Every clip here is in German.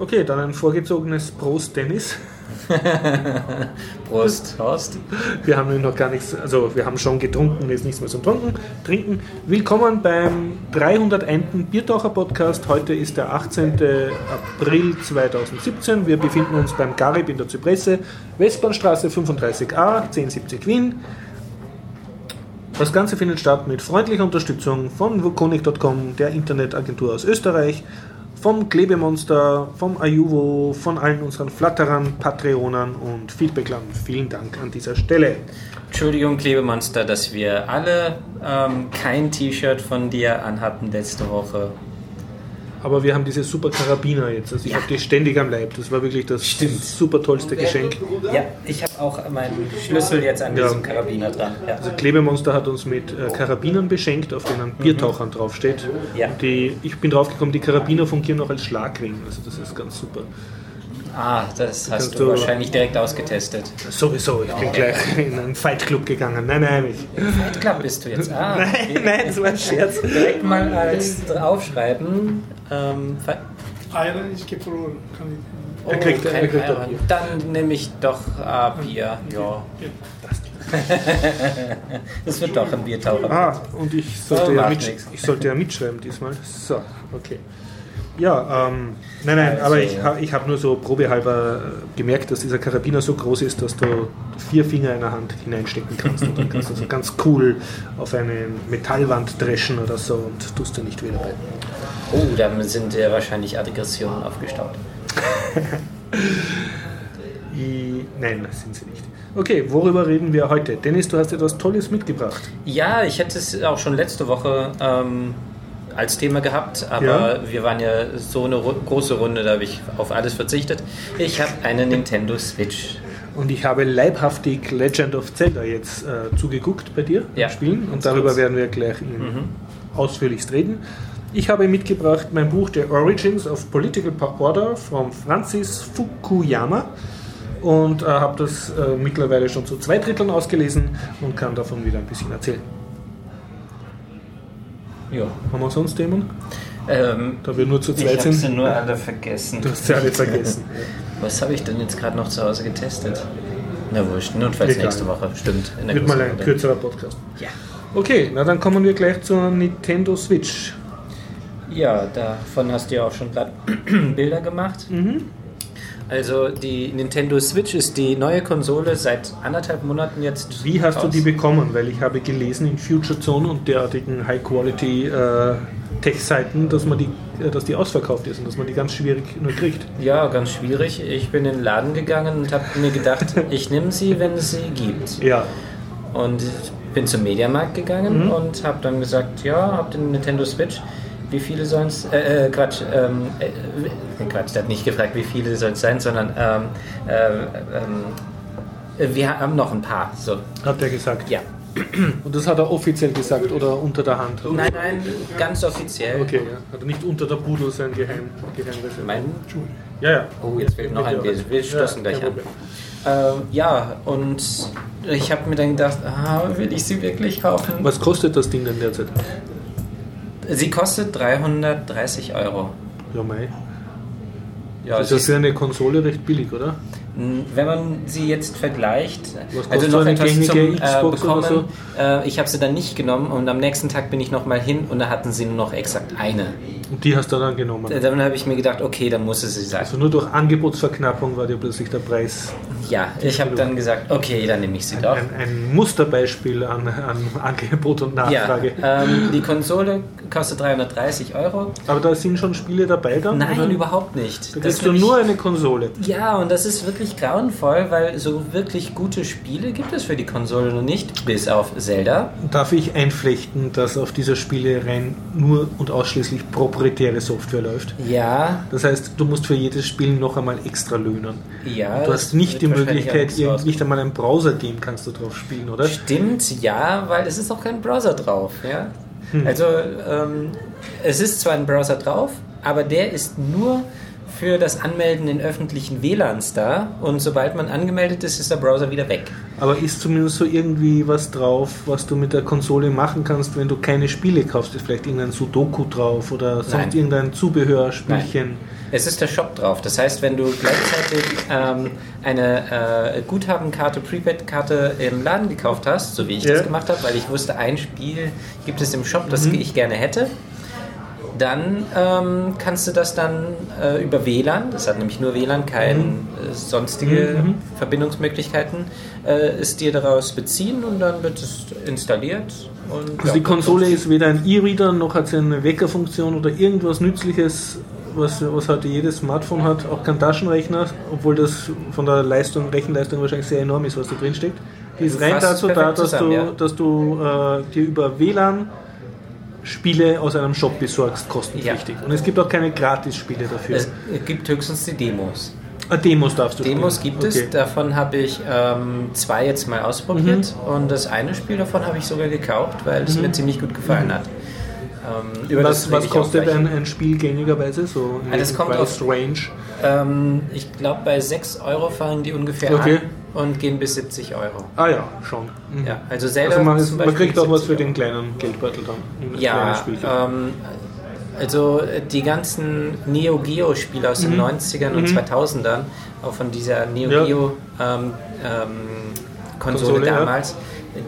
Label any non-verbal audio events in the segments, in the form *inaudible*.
Okay, dann ein vorgezogenes Prost Dennis. *laughs* Prost, Horst. Wir haben noch gar nichts, also wir haben schon getrunken, jetzt nichts mehr zum Trinken. Trinken. Willkommen beim 301. Biertaucher Podcast. Heute ist der 18. April 2017. Wir befinden uns beim Garib in der Zypresse, Westbahnstraße 35a, 1070 Wien. Das Ganze findet statt mit freundlicher Unterstützung von Vukonik.com, der Internetagentur aus Österreich, vom Klebemonster, vom Ayuvo, von allen unseren Flatterern, Patreonern und Feedbacklern. Vielen Dank an dieser Stelle. Entschuldigung, Klebemonster, dass wir alle ähm, kein T-Shirt von dir anhatten letzte Woche. Aber wir haben diese super Karabiner jetzt. Also ich Ja. habe die ständig am Leib. Das war wirklich das Stimmt. super tollste Geschenk. Ja, ich habe auch meinen Schlüssel jetzt an Ja. diesem Karabiner dran. Ja. Also Klebemonster hat uns mit äh, Karabinern beschenkt, auf denen Biertauchern draufsteht. Ja. Die, ich bin draufgekommen, die Karabiner fungieren auch als Schlagring. Also das ist ganz super. Ah, das hast du du- wahrscheinlich direkt ausgetestet. Sowieso, ich bin gleich in einen Fight Club gegangen. Nein, nein, ich. Fight Club bist du jetzt. Ah, *laughs* Nein, nein, das war ein Scherz. direkt mal als aufschreiben. Ähm, Iron, ich gebe verloren. Kann ich. Er kriegt- er kriegt Iron. Dann nehme ich doch ah, Bier. Ja. das wird doch ein Biertaucher. Ah, und ich sollte, Oh, ja, ich sollte ja mitschreiben diesmal. So, okay. Ja, ähm, nein, nein, Also- aber ich, ha- ich habe nur so probehalber äh, gemerkt, dass dieser Karabiner so groß ist, dass du vier Finger in der Hand hineinstecken kannst und dann kannst du so ganz cool auf eine Metallwand dreschen oder so und tust du nicht weh dabei. Oh, da sind ja wahrscheinlich Aggressionen aufgestaut. *laughs* I, nein, das sind sie nicht. Okay, worüber reden wir heute? Dennis, du hast etwas Tolles mitgebracht. Ja, ich hätte es auch schon letzte Woche ähm, als Thema gehabt, aber Ja. wir waren ja so eine große Runde, da habe ich auf alles verzichtet. Ich habe eine Nintendo Switch. Und ich habe leibhaftig Legend of Zelda jetzt äh, zugeguckt bei dir Ja, Spielen und darüber werden wir gleich in ausführlichst reden. Ich habe mitgebracht mein Buch The Origins of Political Order von Francis Fukuyama und äh, habe das äh, mittlerweile schon zu zwei Dritteln ausgelesen und kann davon wieder ein bisschen erzählen. Ja. Haben wir sonst Themen? Ähm, Da wir nur zu ich zweit habe sie sind. nur alle vergessen. Du hast sie alle vergessen. *laughs* Was habe ich denn jetzt gerade noch zu Hause getestet? Na wurscht, notfalls Egal. nächste Woche, stimmt. In der Wird mal ein kürzerer Podcast. Ja. Okay, na dann kommen wir gleich zur Nintendo Switch. Ja, davon hast du ja auch schon gerade *clears throat* Bilder gemacht. Also die Nintendo Switch ist die neue Konsole seit anderthalb Monaten jetzt. Wie hast du raus. die bekommen? Weil ich habe gelesen in Future Zone und derartigen High-Quality äh, Tech-Seiten, dass man die, äh, dass die ausverkauft ist und dass man die ganz schwierig nur kriegt. Ja, ganz schwierig. Ich bin in den Laden gegangen und habe mir gedacht, *laughs* ich nehme sie, wenn es sie gibt. Ja. Und bin zum Mediamarkt gegangen Mhm. und habe dann gesagt, ja, ihr eine Nintendo Switch? Wie viele sollen es? Äh, äh, Quatsch, ähm, äh, äh, Quatsch, der hat nicht gefragt, wie viele sollen es sein, sondern ähm, äh, ähm, äh, wir haben noch ein paar. So, Hat er gesagt. ja. Und das hat er offiziell gesagt oder unter der Hand? Nein, nein, ganz offiziell. Okay, ja. Hat er nicht unter der Pudel sein Geheim, Geheimreservat? Mein, Ja, ja. oh, jetzt fehlt noch ein. Wir, wir stoßen Ja, gleich an. Problem. Äh, ja, und ich habe mir dann gedacht, ah, will ich sie wirklich kaufen? Was kostet das Ding denn derzeit? Sie kostet 330 Euro. Ja, mei. Ja, Das ist ja für eine Konsole recht billig, oder? Wenn man sie jetzt vergleicht, Was also noch so eine etwas zum gängige äh, Xbox oder bekommen, äh, ich habe sie dann nicht genommen und am nächsten Tag bin ich nochmal hin und da hatten sie nur noch exakt eine. Und die hast du dann genommen. Äh, Dann habe ich mir gedacht, okay, dann muss es sie sein. Also nur durch Angebotsverknappung war dir plötzlich der Preis Ja, ich habe dann gesagt, okay, dann nehme ich sie doch. ein, ein Musterbeispiel an, an Angebot und Ja, Nachfrage. ähm, die Konsole kostet 330 Euro. Aber da sind schon Spiele dabei dann? Nein, oder? überhaupt nicht. Da Das kriegst du nur eine Konsole. Ja, und das ist wirklich grauenvoll, weil so wirklich gute Spiele gibt es für die Konsole noch nicht, bis auf Zelda. Darf ich einflechten, dass auf dieser Spiele rein nur und ausschließlich proprietäre Software läuft? Ja, Das heißt, du musst für jedes Spiel noch einmal extra löhnen. ja. Du hast nicht die Möglichkeit, nicht einmal ein Browser-Game kannst du drauf spielen, oder? Stimmt, ja, weil es ist auch kein Browser drauf. Ja? Hm. Also ähm, es ist zwar ein Browser drauf, aber der ist nur für das Anmelden in öffentlichen WLANs da und sobald man angemeldet ist, ist der Browser wieder weg. Aber ist zumindest so irgendwie was drauf, was du mit der Konsole machen kannst, wenn du keine Spiele kaufst? Ist vielleicht irgendein Sudoku drauf oder sonst Nein. irgendein Zubehörspielchen? Es ist der Shop drauf. Das heißt, wenn du gleichzeitig ähm, eine äh, Guthabenkarte, Prepaid-Karte im Laden gekauft hast, so wie ich Ja. das gemacht habe, weil ich wusste, ein Spiel gibt es im Shop, das ich gerne hätte, dann ähm, kannst du das dann äh, über WLAN, das hat nämlich nur WLAN, keine äh, sonstige Verbindungsmöglichkeiten, äh, es dir daraus beziehen und dann wird es installiert. Und, Also die Konsole ist weder ein E-Reader noch hat sie eine Weckerfunktion oder irgendwas Nützliches, was, was heute jedes Smartphone hat, auch kein Taschenrechner, obwohl das von der Leistung, Rechenleistung wahrscheinlich sehr enorm ist, was da drin steckt. Die ist rein dazu da, dass zusammen, du, ja. dass du äh, dir über WLAN Spiele aus einem Shop besorgst, kostenpflichtig. Und es gibt auch keine Gratis-Spiele dafür. Es gibt höchstens die Demos. ah, Demos darfst du Demos spielen. gibt Okay. es, davon habe ich ähm, zwei jetzt mal ausprobiert Mhm. und das eine Spiel davon habe ich sogar gekauft, weil es mir ziemlich gut gefallen hat. Ähm, Mhm. Was, was kostet ein, ein Spiel gängigerweise? So das welchem kommt Price Range. Ähm, ich glaube, bei 6 Euro fangen die ungefähr Okay. an und gehen bis 70 Euro. Ah ja, schon. Mhm. Ja, also Zelda Also man, ist, man kriegt auch was für 70 den kleinen Geldbeutel dann. Ja, ähm, also äh, die ganzen Neo Geo Spiele aus den Mhm. 90ern und 2000ern, auch von dieser Neo Ja. Geo ähm, ähm, Konsole, Konsole, ja. damals,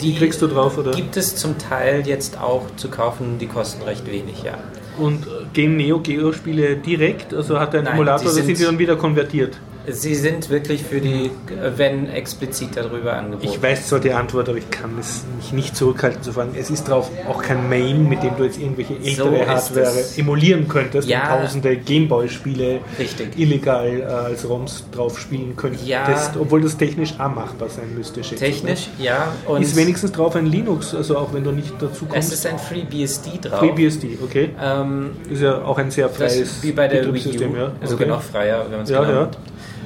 Die kriegst du drauf, oder? Gibt es zum Teil jetzt auch zu kaufen, die kosten recht wenig, ja. Und äh, gehen Neo Geo Spiele direkt? Also hat er Nein, Emulator die oder sind- die dann wieder konvertiert? Sie sind wirklich für die, äh, wenn explizit darüber angeboten. Ich weiß zwar die Antwort, aber ich kann es mich nicht zurückhalten zu fragen. Es ist drauf auch kein MAME, mit dem du jetzt irgendwelche ältere ist Hardware es. emulieren könntest Ja. und tausende Gameboy-Spiele illegal äh, als ROMs drauf spielen könntest, Ja. obwohl das technisch auch machbar sein müsste. schätze ich, Technisch, ne? ja. Und Ist wenigstens drauf ein Linux, also auch wenn du nicht dazu es kommst. ist ein FreeBSD drauf. FreeBSD, okay. Ähm, Ist ja auch ein sehr das, freies wie bei der Wii U, Betriebssystem, ja. also okay. noch freier, wenn man es Ja, genau ja.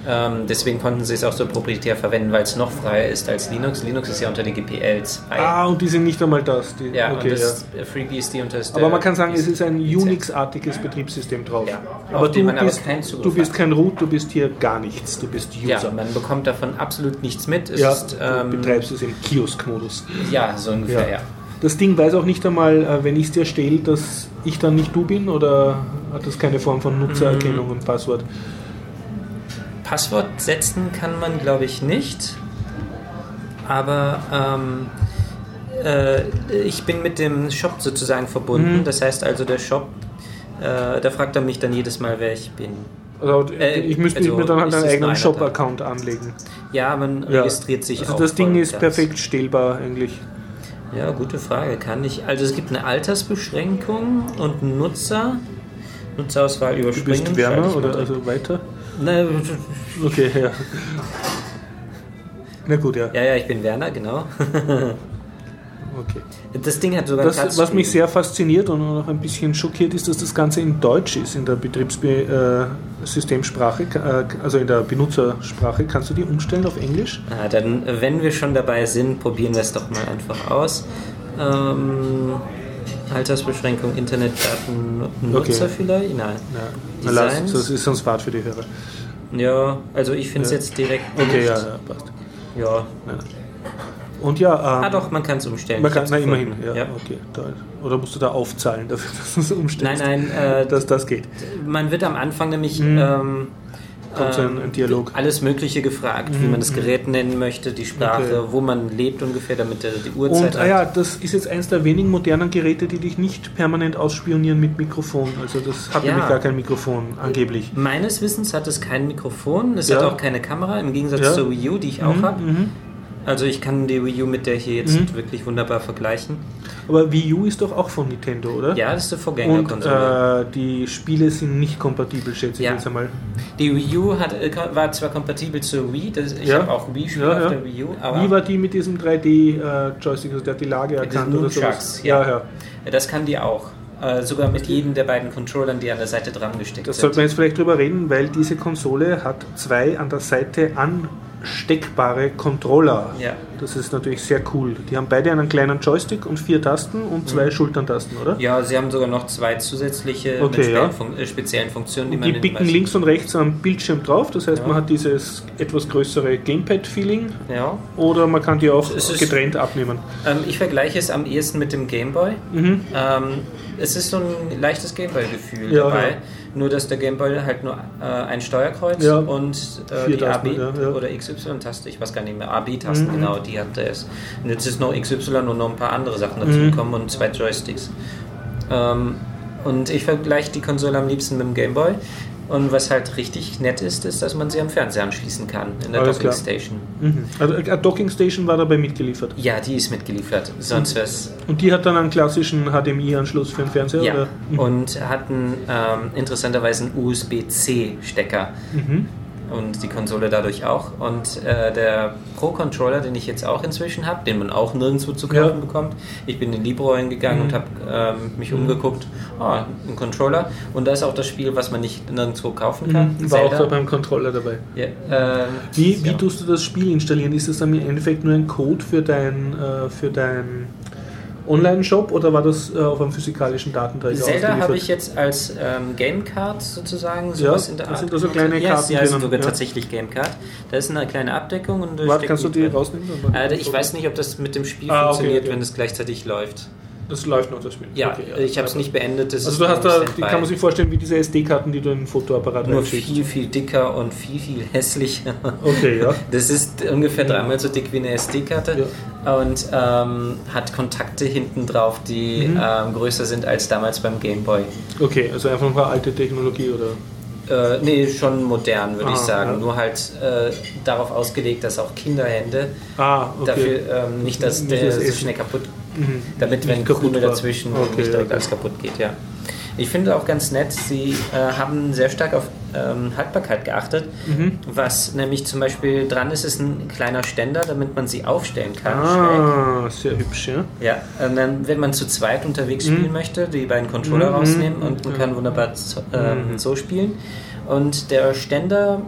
Ähm, deswegen konnten sie es auch so proprietär verwenden, weil es noch freier ist als Linux. Linux ist ja unter die GPL 2. Ah, und die sind nicht einmal das. Die, ja, okay, und das ja. äh, FreeBSD unter das Aber man kann sagen, es ist ein. Unix-artiges Betriebssystem drauf. Ja, aber den du man aber bist, Zugriff du bist kein Root, du bist hier gar nichts. Du bist Ja, User. man bekommt davon absolut nichts mit. Es Ja, ist, du ähm, betreibst es im Kiosk-Modus. ja, so ungefähr, Ja. ja. Das Ding weiß auch nicht einmal, äh, wenn ich es dir stelle, dass ich dann nicht du bin oder hat das keine Form von Nutzererkennung und Passwort? Passwort setzen kann man, glaube ich, nicht. Aber ähm, äh, ich bin mit dem Shop sozusagen verbunden. Mhm. Das heißt also, der Shop, äh, da fragt er mich dann jedes Mal, wer ich bin. Also, Äh, ich müsste also mir dann halt einen eigenen Shop-Account anlegen. Ja, man Ja. registriert sich Also auch. das Ding ist ganz. perfekt stellbar eigentlich. Ja, gute Frage. Kann ich. Also es gibt eine Altersbeschränkung und einen Nutzer. Nutzerauswahl Du überspringen. bist Werner ich mal oder also weiter? Ne, Okay, ja. Na gut, ja. ja, ja, ich bin Werner, genau. *laughs* Okay. Das Ding hat sogar Das, was mich sehr fasziniert und auch ein bisschen schockiert ist, dass das Ganze in Deutsch ist, in der Betriebssystemsprache, äh, also in der Benutzersprache. Kannst du die umstellen auf Englisch? Ah, dann, wenn wir schon dabei sind, probieren wir es doch mal einfach aus. Ähm, Altersbeschränkung, Internetdaten, Nutzer Okay. vielleicht? Nein. Ja. Lass, das ist sonst Fahrt für die Hörer. Ja, also ich finde es Ja. jetzt direkt Okay, nicht. ja, ja, passt. Ja. Und ja, ähm, Ah doch, man kann es umstellen. man kann, na, immerhin, ja, okay. Da, oder musst du da aufzahlen dafür, *laughs* dass du es umstellst? Nein, nein, äh, Dass das geht. man wird am Anfang nämlich ähm, Kommt so ein, ein Dialog. alles Mögliche gefragt, wie man das Gerät nennen möchte, die Sprache, Mhm, Okay. wo man lebt ungefähr, damit er die Uhrzeit Und ah hat. ja, das ist jetzt eins der wenigen modernen Geräte, die dich nicht permanent ausspionieren mit Mikrofon. Also das hat Ja. nämlich gar kein Mikrofon, angeblich. Meines Wissens hat es kein Mikrofon, es Ja. hat auch keine Kamera, im Gegensatz Ja. zur Wii U, die ich auch Mhm, habe. mhm. Also ich kann die Wii U mit der hier jetzt Mhm. wirklich wunderbar vergleichen. Aber Wii U ist doch auch von Nintendo, oder? Ja, das ist Und Vorgängerkonsole. äh, die Spiele sind nicht kompatibel, schätze ich Ja. jetzt einmal. die Wii U hat, äh, war zwar kompatibel zur Wii, das, ich Ja. habe auch Wii-Spiele Ja, auf der Wii U, aber Wie war die mit diesem 3D-Joystick, also der hat die Lage erkannt oder sowas? Ja, ja. ja. das kann die auch. Äh, sogar mit jedem der beiden Controllern, die an der Seite dran gesteckt Das sind. sollte man jetzt vielleicht drüber reden, weil diese Konsole hat zwei an der Seite ansteckbare Controller. Ja. Das ist natürlich sehr cool. Die haben beide einen kleinen Joystick und vier Tasten und zwei Schulterntasten, oder? Ja, sie haben sogar noch zwei zusätzliche Okay, ja. Fun äh, speziellen Funktionen, die Und man die bicken links und rechts am Bildschirm drauf, das heißt, Ja. man hat dieses etwas größere Gamepad-Feeling Ja. oder man kann die auch ist- getrennt abnehmen. Ähm, ich vergleiche es am ehesten mit dem Gameboy. Mhm. Ähm, es ist so ein leichtes Gameboy-Gefühl Ja, dabei. Nur dass der Gameboy halt nur äh, ein Steuerkreuz Ja. und äh, die AB ja, ja. oder XY-Taste, ich weiß gar nicht mehr, AB-Tasten, Mhm. genau, die hat er es. Und jetzt ist noch XY und noch ein paar andere Sachen dazu Mhm. gekommen und zwei Joysticks. Ähm, und ich vergleiche die Konsole am liebsten mit dem Gameboy. Und was halt richtig nett ist, ist, dass man sie am Fernseher anschließen kann, in der Alles Docking klar. Station. Mhm. Also eine Docking Station war dabei mitgeliefert. Ja, die ist mitgeliefert. Sonst wäre es Und die hat dann einen klassischen HDMI-Anschluss für den Fernseher? Ja? Mhm. und hatten ähm, interessanterweise einen USB-C-Stecker Mhm. Und die Konsole dadurch auch. Und äh, der Pro-Controller, den ich jetzt auch inzwischen habe, den man auch nirgendwo zu kaufen Ja. Mhm. bekommt. Ich bin in Libro hingegangen und habe ähm, mich umgeguckt. Ah, ein Controller. Und da ist auch das Spiel, was man nicht nirgendwo kaufen kann. Mhm. War auch da beim Controller dabei. Ja, ähm, Wie, wie ja. tust du das Spiel installieren? Ist das dann im Endeffekt nur ein Code für dein, äh, für dein Online-Shop oder war das äh, auf einem physikalischen Datenträger Zelda habe ich jetzt als ähm, Gamecard sozusagen. Ja, sowas in der Art sind also kleine ja, Karten Ja, sind drinnen, sogar ja. tatsächlich Gamecard. Da ist eine kleine Abdeckung. Und Warte, kannst du die drin. rausnehmen? Äh, ich weiß nicht, ob das mit dem Spiel Ah, okay, funktioniert, okay. wenn es gleichzeitig läuft. Das läuft noch, das Spiel. Ja, Okay, ich habe es nicht beendet. Das Also du hast da, im die kann man sich vorstellen wie diese SD-Karten, die du in den Fotoapparat nur viel, viel dicker und viel, viel hässlicher. Okay, ja. *laughs* Das ist ungefähr dreimal so dick wie eine SD-Karte und ähm, hat Kontakte hinten drauf, die Mhm. ähm, größer sind als damals beim Gameboy. Okay, also einfach noch eine alte Technologie oder. Äh, nee, schon modern, würde ich Ah, sagen. ja. Nur halt äh, darauf ausgelegt, dass auch Kinderhände Ah, okay. dafür ähm, nicht, dass Nicht der das so schnell kaputt, Mhm. damit wenn Krümel dazwischen Okay, nicht direkt okay. alles kaputt geht, ja. Ich finde auch ganz nett, sie äh, haben sehr stark auf ähm, Haltbarkeit geachtet. Mhm. Was nämlich zum Beispiel dran ist, ist ein kleiner Ständer, damit man sie aufstellen kann. schräg. Ah, sehr hübsch, ja. Ja, und dann, wenn man zu zweit unterwegs spielen möchte, die beiden Controller Mhm. rausnehmen und man Ja. kann wunderbar ähm, Mhm. so spielen. Und der Ständer,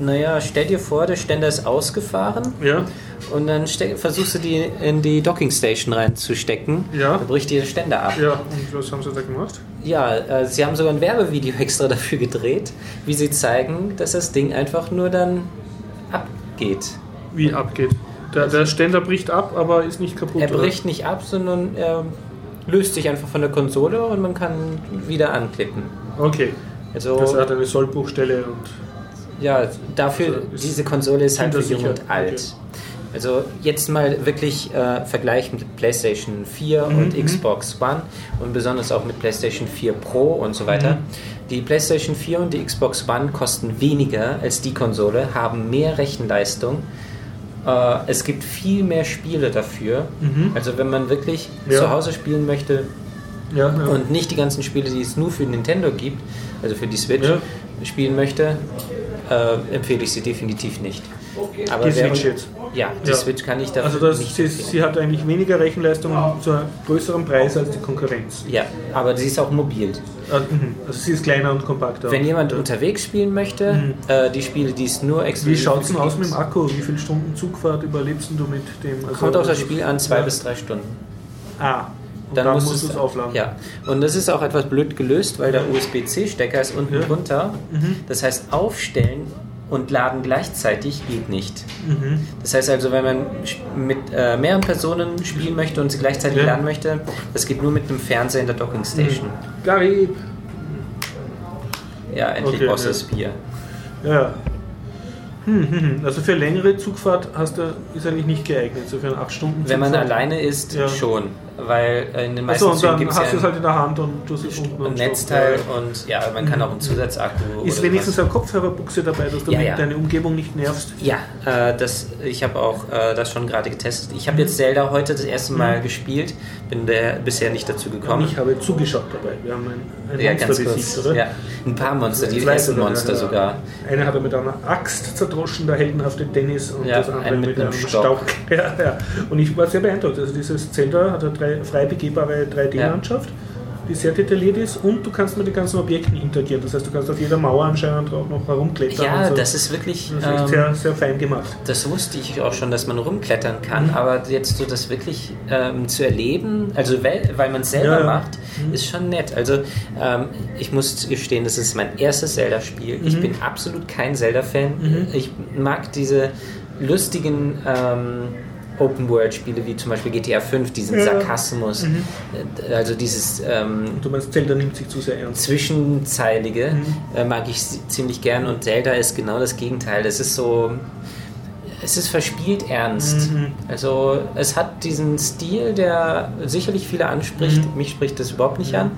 naja, stell dir vor, der Ständer ist ausgefahren Ja, und dann versuchst du die in die Docking Station reinzustecken. Ja. Dann bricht dir der Ständer ab. ja. Und was haben sie da gemacht? Ja, äh, sie haben sogar ein Werbevideo *laughs* extra dafür gedreht, wie sie zeigen, dass das Ding einfach nur dann abgeht. Wie abgeht. Der, der Ständer bricht ab, aber ist nicht kaputt. Er oder? bricht nicht ab, sondern er löst sich einfach von der Konsole und man kann wieder anklicken. Okay. Also, Das hat eine Sollbruchstelle und. Ja, dafür, Also diese Konsole ist halt für jung und alt. Okay. Also jetzt mal wirklich äh, Vergleich mit PlayStation 4 und mhm. Xbox One und besonders auch mit PlayStation 4 Pro und so weiter. Mhm. Die PlayStation 4 und die Xbox One kosten weniger als die Konsole, haben mehr Rechenleistung. Äh, es gibt viel mehr Spiele dafür. Mhm. Also wenn man wirklich Ja. zu Hause spielen möchte, Ja, ja. und nicht die ganzen Spiele, die es nur für Nintendo gibt, also für die Switch, spielen möchte, äh, empfehle ich sie definitiv nicht. Aber Die Switch jetzt. Ja, die Ja. Switch kann ich dafür Also das, nicht sie, sie hat eigentlich weniger Rechenleistung zu einem größeren Preis als die Konkurrenz. Ja, aber sie ist auch mobil. Ah, mhm. Also sie ist kleiner und kompakter. Wenn jemand ja. unterwegs spielen möchte, Mhm. äh, die Spiele, die es nur Wie exklusiv schaut es denn aus mit dem Akku? Wie viele Stunden Zugfahrt überlebst du mit dem? Also, Kommt auf das Spiel an, zwei ja. bis drei Stunden. Ah, Dann, dann, musst musst du es aufladen. Ja, und das ist auch etwas blöd gelöst, weil der USB-C-Stecker ist unten Ja. drunter. Mhm. Das heißt, aufstellen und laden gleichzeitig geht nicht. Mhm. Das heißt also, wenn man mit äh, mehreren Personen spielen möchte und sie gleichzeitig Ja. laden möchte, das geht nur mit einem Fernseher in der Docking Station. Garib. Ja, endlich Okay, brauchst du ja. das Bier. Ja. Hm, hm, hm. Also für längere Zugfahrt hast du, ist eigentlich nicht geeignet. So für einen 8 Stunden Wenn man Zugfahrt. alleine ist, Ja. schon. Weil äh, in den meisten Achso, und Zügen dann gibt es hast ja du es halt in der Hand und du es unten ein Netzteil Stock. und ja, man kann auch einen Zusatzakku. Ist wenigstens eine Kopfhörerbuchse dabei, dass du Ja, ja. deine Umgebung nicht nervst? Ja, äh, das, ich habe auch äh, das schon gerade getestet. Ich habe Mhm. jetzt Zelda heute das erste Mal gespielt, bin der, bisher nicht dazu gekommen. Ich habe zugeschaut dabei. Wir haben ein, ein ja, Monster besiegt, oder? Ja, ein paar Monster, die ersten Monster ja. sogar. Eine hat er mit einer Axt zerdroschen, der heldenhafte Dennis, und das andere mit, mit einem Stock. *laughs* Ja. Und ich war sehr beeindruckt. Also dieses Zelda hat eine drei, frei begehbare 3D-Landschaft. die sehr detailliert ist und du kannst mit den ganzen Objekten interagieren. Das heißt, du kannst auf jeder Mauer anscheinend auch noch herumklettern. Ja, so. das ist wirklich. Das ist ähm, sehr, sehr fein gemacht. Das wusste ich auch schon, dass man rumklettern kann, aber jetzt so das wirklich ähm, zu erleben, also weil, weil man es selber Ja, ja. macht, ist schon nett. Also ähm, ich muss gestehen, das ist mein erstes Zelda-Spiel. Ich bin absolut kein Zelda-Fan. Ich mag diese lustigen ähm, Open-World-Spiele wie zum Beispiel GTA 5, diesen Ja. Sarkasmus, äh, also dieses ähm, Du meinst, Zelda nimmt sich zu sehr ernst. Zwischenzeilige äh, mag ich ziemlich gern und Zelda ist genau das Gegenteil. Es ist so, es ist verspielt ernst. Mhm. Also es hat diesen Stil, der sicherlich viele anspricht. Mich spricht das überhaupt nicht an.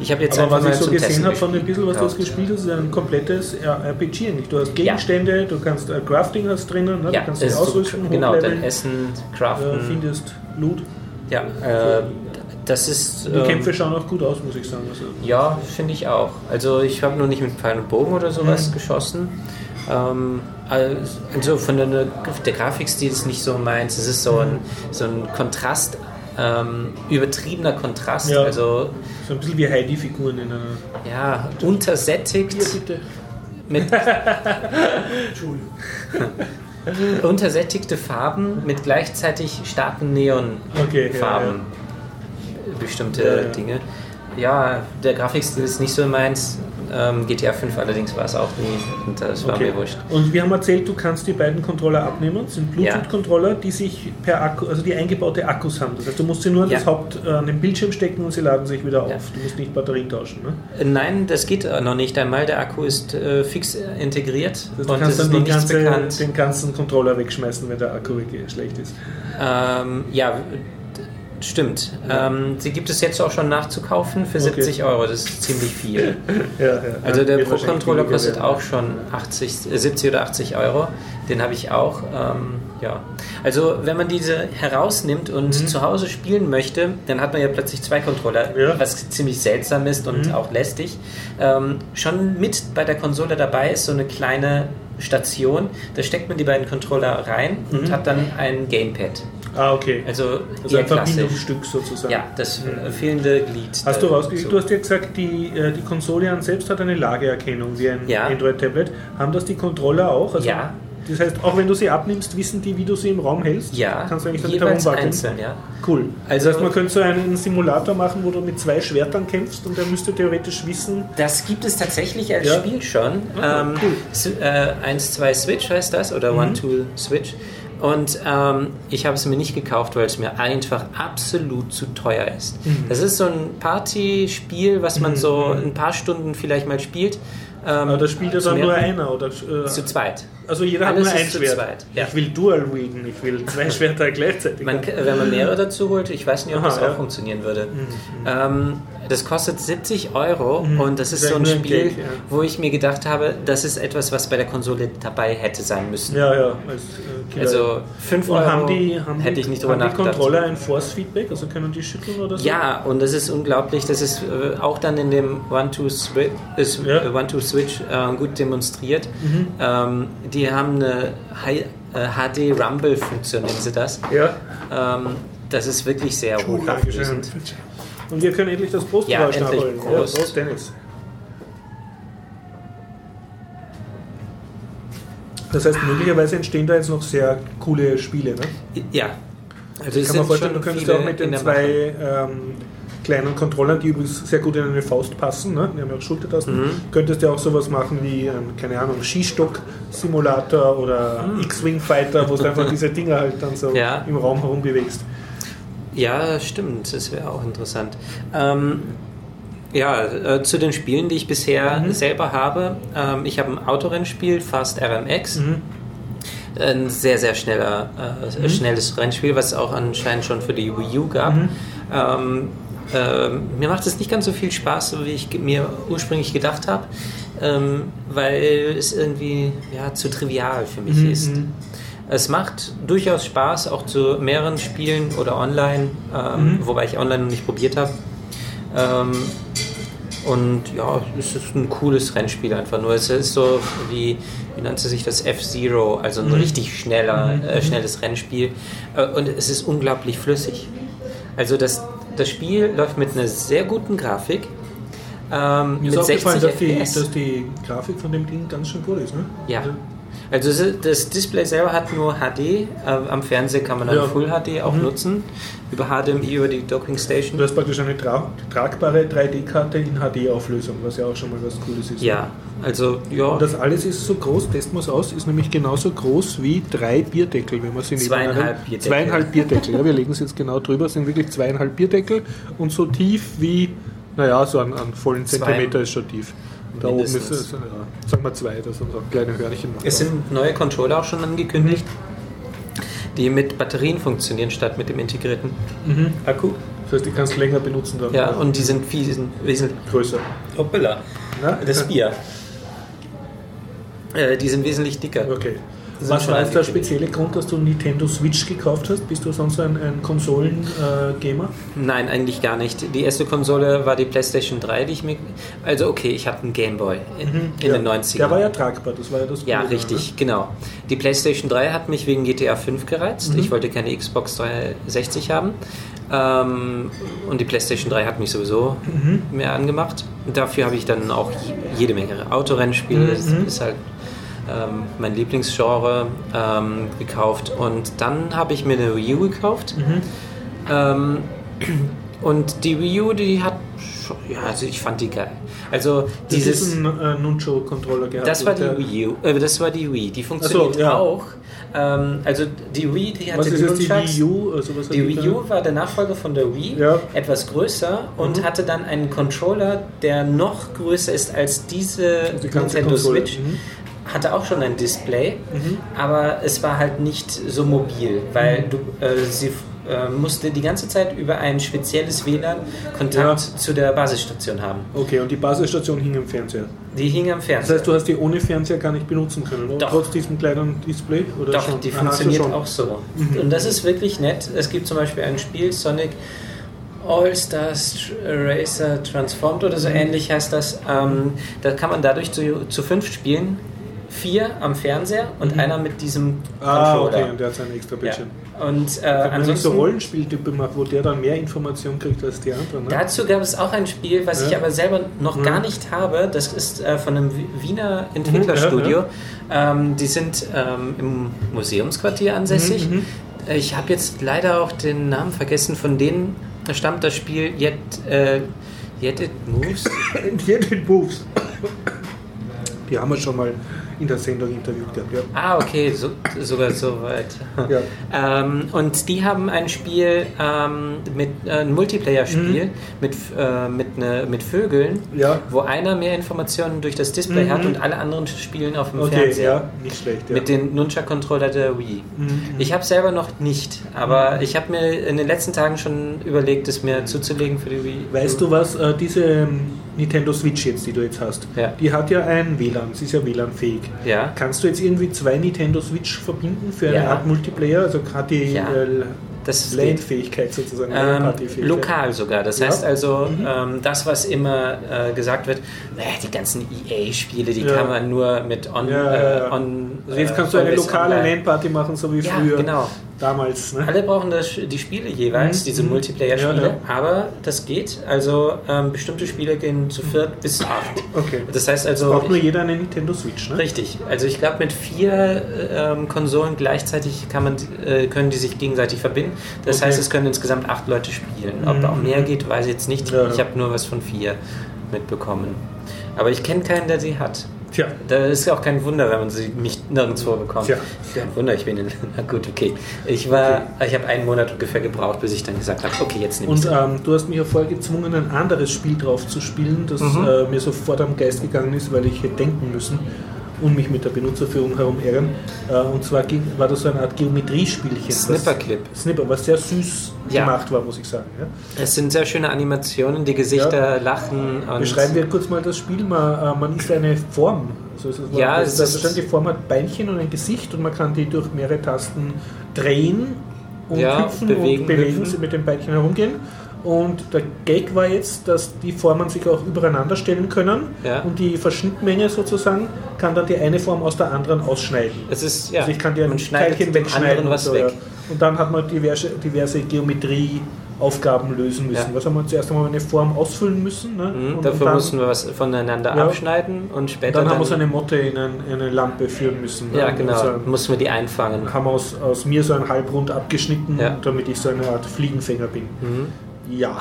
Ich habe jetzt Mhm. Aber einfach was ich so gesehen habe von dem bisschen, was du hast gespielt hast, ist ein komplettes RPG eigentlich. Du hast Gegenstände, du kannst äh, Crafting hast drinnen, ne? Ja, du kannst dich ist so, ausrüsten, genau, dann Essen, äh, Craften. findest Loot. ja, äh, das ist. Die ähm, Kämpfe schauen auch gut aus, muss ich sagen. Also, Ja, finde ich auch. Also ich habe nur nicht mit Pfeil und Bogen oder sowas Mhm. geschossen. Ähm, also von der, der Grafikstil ist nicht so meins. Es ist so ein, so ein Kontrast, ähm, übertriebener Kontrast. Ja. Also so ein bisschen wie Heidi-Figuren in einer. ja, untersättigt bitte. mit *laughs* Entschuldigung. *laughs* untersättigte Farben mit gleichzeitig starken Neonfarben. Okay, ja, ja. Bestimmte. Dinge. Ja, der Grafikstil ist nicht so meins. Ähm, GTA 5 allerdings war es auch nie und das war Okay. mir wurscht. Und wir haben erzählt, du kannst die beiden Controller abnehmen. Das sind. Bluetooth-Controller, die sich per Akku, also die eingebaute Akkus haben. Das heißt, du musst sie nur an Ja. das Haupt, äh, an den Bildschirm stecken und sie laden sich wieder auf. Ja. Du musst nicht Batterien tauschen. Ne? Äh, Nein, das geht äh, noch nicht einmal. Der Akku ist äh, fix integriert Das heißt, du und kannst dann nichts ganze, den ganzen Controller wegschmeißen, wenn der Akku schlecht ist. Ähm, ja, stimmt. Ja. Ähm, sie gibt es jetzt auch schon nachzukaufen für Okay. 70 Euro. Das ist ziemlich viel. *laughs* Ja, ja. Also der Pro Controller kostet werden. auch schon 80, äh, 70 oder 80 Euro. Den habe ich auch. Ähm, ja. Also wenn man diese herausnimmt und zu Hause spielen möchte, dann hat man ja plötzlich zwei Controller, Mhm. Was ziemlich seltsam ist und Mhm. auch lästig. Ähm, schon mit bei der Konsole dabei ist so eine kleine Station. Da steckt man die beiden Controller rein und Mhm. hat dann ein Gamepad. Ah, okay. Also Also ein klassisch. Verbindungsstück sozusagen. Ja, das äh, fehlende Glied. Hast du rausgekriegt? so. Du hast ja gesagt, die, äh, die Konsole an selbst hat eine Lageerkennung wie ein Ja. Android-Tablet. Haben das die Controller auch? Also, Ja. Das heißt, auch wenn du sie abnimmst, wissen die, wie du sie im Raum hältst? Ja, Kannst du eigentlich damit herumwackeln? einzeln, ja. Cool. Also- das heißt, man könnte so einen Simulator machen, wo du mit zwei Schwertern kämpfst und der müsste theoretisch wissen, Das gibt es tatsächlich als Ja? Spiel schon. Ah, ähm, cool. Mhm. S- äh, 1, 2 Switch heißt das oder One, Two Switch. Und ähm, ich habe es mir nicht gekauft, weil es mir einfach absolut zu teuer ist. Mhm. Das ist so ein Partyspiel, was man so ein paar Stunden vielleicht mal spielt. Ähm, aber da spielt ja dann nur einer. Oder, äh, Zu zweit. also jeder Alles hat nur ein Schwert. zweit, ja. Ich will Dual wiegen, ich will zwei *laughs* Schwerter gleichzeitig. Man, wenn man mehrere dazu holt, ich weiß nicht, ob Aha, das auch ja. Mhm. funktionieren würde. Ähm, das kostet 70 Euro und das ist ist so ein Spiel, Gag, ja. wo ich mir gedacht habe, das ist etwas, was bei der Konsole dabei hätte sein müssen. ja, ja. Als, äh. Also 5 und Euro haben die, haben hätte ich nicht drüber haben die nachgedacht. Controller ein Force-Feedback? Also können die schütteln oder so? Ja, und das ist unglaublich. Das ist äh, auch dann in dem Ja. äh, One-Two-Switch äh, gut demonstriert. Ähm, die haben eine Hi- äh, HD-Rumble-Funktion, nennen sie das. Ja. Ähm, das ist wirklich sehr hochauflösend. Und wir können endlich das Brustgeräusch Ja, nachholen. Prost. Ja, Prost, Dennis. Das heißt, möglicherweise entstehen da jetzt noch sehr coole Spiele. Ne? Ja. Also Ich kann mir vorstellen, du könntest auch mit den zwei ähm, kleinen Controllern, die übrigens sehr gut in eine Faust passen, ne? die haben ja auch Schultertasten, Mhm. könntest du auch sowas machen wie, ähm, keine Ahnung, Skistock-Simulator oder X-Wing-Fighter, wo du einfach diese Dinger halt dann so Mhm. Ja. im Raum herumbewegst. Ja, stimmt, das wäre auch interessant. Ähm, ja, äh, zu den Spielen, die ich bisher Mhm. selber habe. Ähm, ich habe ein Autorennspiel, Fast RMX. Mhm. Ein sehr, sehr schneller, äh, schnelles Rennspiel, was es auch anscheinend schon für die Wii U gab. Mhm. Ähm, ähm, mir macht es nicht ganz so viel Spaß, wie ich mir ursprünglich gedacht habe, ähm, weil es irgendwie ja, zu trivial für mich Mhm, ist. Mhm. Es macht durchaus Spaß, auch zu mehreren Spielen oder online, ähm, Mhm. wobei ich online noch nicht probiert habe. Ähm, und ja, es ist ein cooles Rennspiel einfach nur. Es ist so wie, wie nannte sich das F-Zero, also ein Mhm. richtig schneller, äh, schnelles Rennspiel. Äh, und es ist unglaublich flüssig. Also das, das Spiel läuft mit einer sehr guten Grafik. Ähm, Mir ist aufgefallen, 60 dass die, dass die Grafik von dem Ding ganz schön gut ist. Ne? Ja. Also ist- das Display selber hat nur HD. Äh, am Fernseher kann man dann Ja. Full HD auch nutzen. Über HDMI, über die Docking Station. Du hast praktisch eine tra tragbare 3D-Karte in HD-Auflösung, was ja auch schon mal was Cooles ist. Ja, also ja. Und das alles ist so groß, testen wir es aus, ist nämlich genauso groß wie drei Bierdeckel, wenn man sie Zweieinhalb Bierdeckel. Zweieinhalb Bierdeckel, ja, wir legen es jetzt genau drüber, es sind wirklich zweieinhalb Bierdeckel und so tief wie, naja, so einen, einen vollen Zwei. Zentimeter ist schon tief. Da oben ist es, ja, sagen wir zwei, da sind so kleine Hörnchen Es sind neue Controller auch schon angekündigt, die mit Batterien funktionieren statt mit dem integrierten Akku. Das heißt, die kannst du länger benutzen dann. Ja, und die sind viel sind wesentlich. größer. Hoppala. Na? Das Bier. Äh, die sind wesentlich dicker. Okay. Was schon war jetzt der spezielle Grund, dass du Nintendo Switch gekauft hast? Bist du sonst ein, ein Konsolen-Gamer? Nein, eigentlich gar nicht. Die erste Konsole war die PlayStation 3, die ich mir. Also, okay, ich hatte einen Gameboy in, in den 90ern. Der war ja tragbar, das war ja das Ja, Coole, richtig, genau. Die PlayStation 3 hat mich wegen GTA 5 gereizt. Ich wollte keine Xbox 360 haben. Ähm, und die PlayStation 3 hat mich sowieso mehr angemacht. Und dafür habe ich dann auch jede Menge Autorennspiele. Das ist halt ähm, mein Lieblingsgenre ähm, gekauft. Und dann habe ich mir eine Wii U gekauft. Ähm, und die Wii U, die hat ja, also ich fand die geil. Also dieses. diesen äh, Nuncho-Controller gehabt. Das war die der- Wii U. Äh, das war die Wii. Die funktioniert ja. auch. Ähm, also die Wii, die hatte Was ist die jetzt die Nunchucks. Wii U? Also was hat Die Wii? U war der Nachfolger von der Wii, Ja. etwas größer und Mhm. hatte dann einen Controller, der noch größer ist als diese Die Nintendo Konsole. Switch. Mhm. Hatte auch schon ein Display, aber es war halt nicht so mobil, weil Mhm. du äh, sie äh, musste die ganze Zeit über ein spezielles WLAN Kontakt Ja. zu der Basisstation haben. Okay, und die Basisstation hing im Fernseher. Die hing am Das Fernseher. heißt, du hast die ohne Fernseher gar nicht benutzen können, oder? Doch. Trotz diesem kleinen Display? Oder Doch, schon? die Aha, funktioniert auch so. Mhm. Und das ist wirklich nett. Es gibt zum Beispiel ein Spiel, Sonic All-Stars Racer Transformed oder so Mhm. ähnlich heißt das. Ähm, da kann man dadurch zu, zu fünf spielen. Vier am Fernseher und einer mit diesem Ah, Controller. okay, und der hat seinen extra ja. Bildschirm. Und äh, nicht so ansonsten, Rollenspieltypen gemacht, wo der dann mehr Informationen kriegt als die anderen. Ne? dazu gab es auch ein Spiel, was ich Ja. aber selber noch Mhm. gar nicht habe. Das ist äh, von einem Wi- Wiener Entwicklerstudio. ja, Ähm, die sind ähm, im Museumsquartier ansässig. Mhm, Äh, Ich habe jetzt leider auch den Namen vergessen. Von denen stammt das Spiel Yet, äh, Yet It Moves. *coughs* Yet it moves. Die haben wir schon mal in der Sendung interviewt gehabt. Ja. Ah, okay, so, sogar so weit. Ja. *laughs* Ähm, und die haben ein Spiel ähm, mit äh, ein Multiplayer-Spiel Mhm. mit, äh, mit, ne, mit Vögeln, Ja. wo einer mehr Informationen durch das Display Mhm. hat und alle anderen spielen auf dem Okay, Fernseher. ja, nicht schlecht. Ja. Mit den Nunchuck-Controller der Wii. Mhm. Ich habe selber noch nicht, aber ich habe mir in den letzten Tagen schon überlegt, es mir zuzulegen für die Wii. Weißt du was, äh, diese ähm, Nintendo Switch jetzt, die du jetzt hast, Ja. die hat ja ein WLAN, sie ist ja WLAN-fähig. Ja. Kannst du jetzt irgendwie zwei Nintendo Switch verbinden für eine Ja. Art Multiplayer? Also hat die Ja. äh, Das. LAN-Fähigkeit sozusagen, Ähm, lokal sogar. Das Ja. heißt also, Mhm. ähm, das, was immer äh, gesagt wird, naja, die ganzen EA-Spiele, die Ja. kann man nur mit On. Ja. Äh, on Also jetzt äh, kannst du eine lokale. LAN-Party machen, so wie Ja, früher. genau. Damals. Ne? Alle brauchen das, die Spiele jeweils, Mhm. diese Mhm. Multiplayer-Spiele, Ja, ja. aber das geht. Also ähm, bestimmte Spiele gehen zu viert bis acht. Okay. Das heißt also. Braucht nur jeder eine Nintendo Switch, ne? Richtig. Also ich glaube, mit vier ähm, Konsolen gleichzeitig kann man, äh, können die sich gegenseitig verbinden. Das Okay. heißt, es können insgesamt acht Leute spielen. Ob Mhm. auch mehr geht, weiß ich jetzt nicht. Ja, ich habe nur was von vier mitbekommen. Aber ich kenne keinen, der sie hat. Tja. Da ist auch kein Wunder, wenn man sie mich nirgendwo bekommt. Tja. Kein Wunder, ich bin in. *laughs* Na gut, okay. Ich war, ich habe einen Monat ungefähr gebraucht, bis ich dann gesagt habe, okay, jetzt nehme ich Und ähm, du hast mich ja vorher gezwungen, ein anderes Spiel drauf zu spielen, das Mhm. äh, mir sofort am Geist gegangen ist, weil ich hätte denken müssen und mich mit der Benutzerführung herumärgern. Äh, und zwar war das so eine Art Geometriespielchen. Snipperclip. Snipper, was sehr süß Ja. gemacht war, muss ich sagen. Ja? Es sind sehr schöne Animationen, die Gesichter lachen. Und Beschreiben wir kurz mal das Spiel. Man, äh, man ist eine Form. Also es ist, Ja, das es ist eine ist- bestimmte Form hat Beinchen und ein Gesicht und man kann die durch mehrere Tasten drehen und Ja, hüpfen bewegen, und bewegen, hüpfen. sie mit den Beinchen herumgehen. Und der Gag war jetzt, dass die Formen sich auch übereinander stellen können Ja. und die Verschnittmenge sozusagen kann dann die eine Form aus der anderen ausschneiden. Es ist, ja, also ich kann dir ein Teilchen wegschneiden und so, weg. ja. Und dann hat man diverse, diverse Geometrie Aufgaben lösen müssen. Ja. Was haben wir zuerst einmal eine Form ausfüllen müssen? Ne? Mhm, Und dafür dann, mussten wir was voneinander Ja. abschneiden und später dann haben wir so eine Motte in ein, eine Lampe führen müssen. ne? ja genau, So, mussten wir die einfangen. haben aus, aus mir so ein Halbrund abgeschnitten, Ja. damit ich so eine Art Fliegenfänger bin. Mhm. Ja.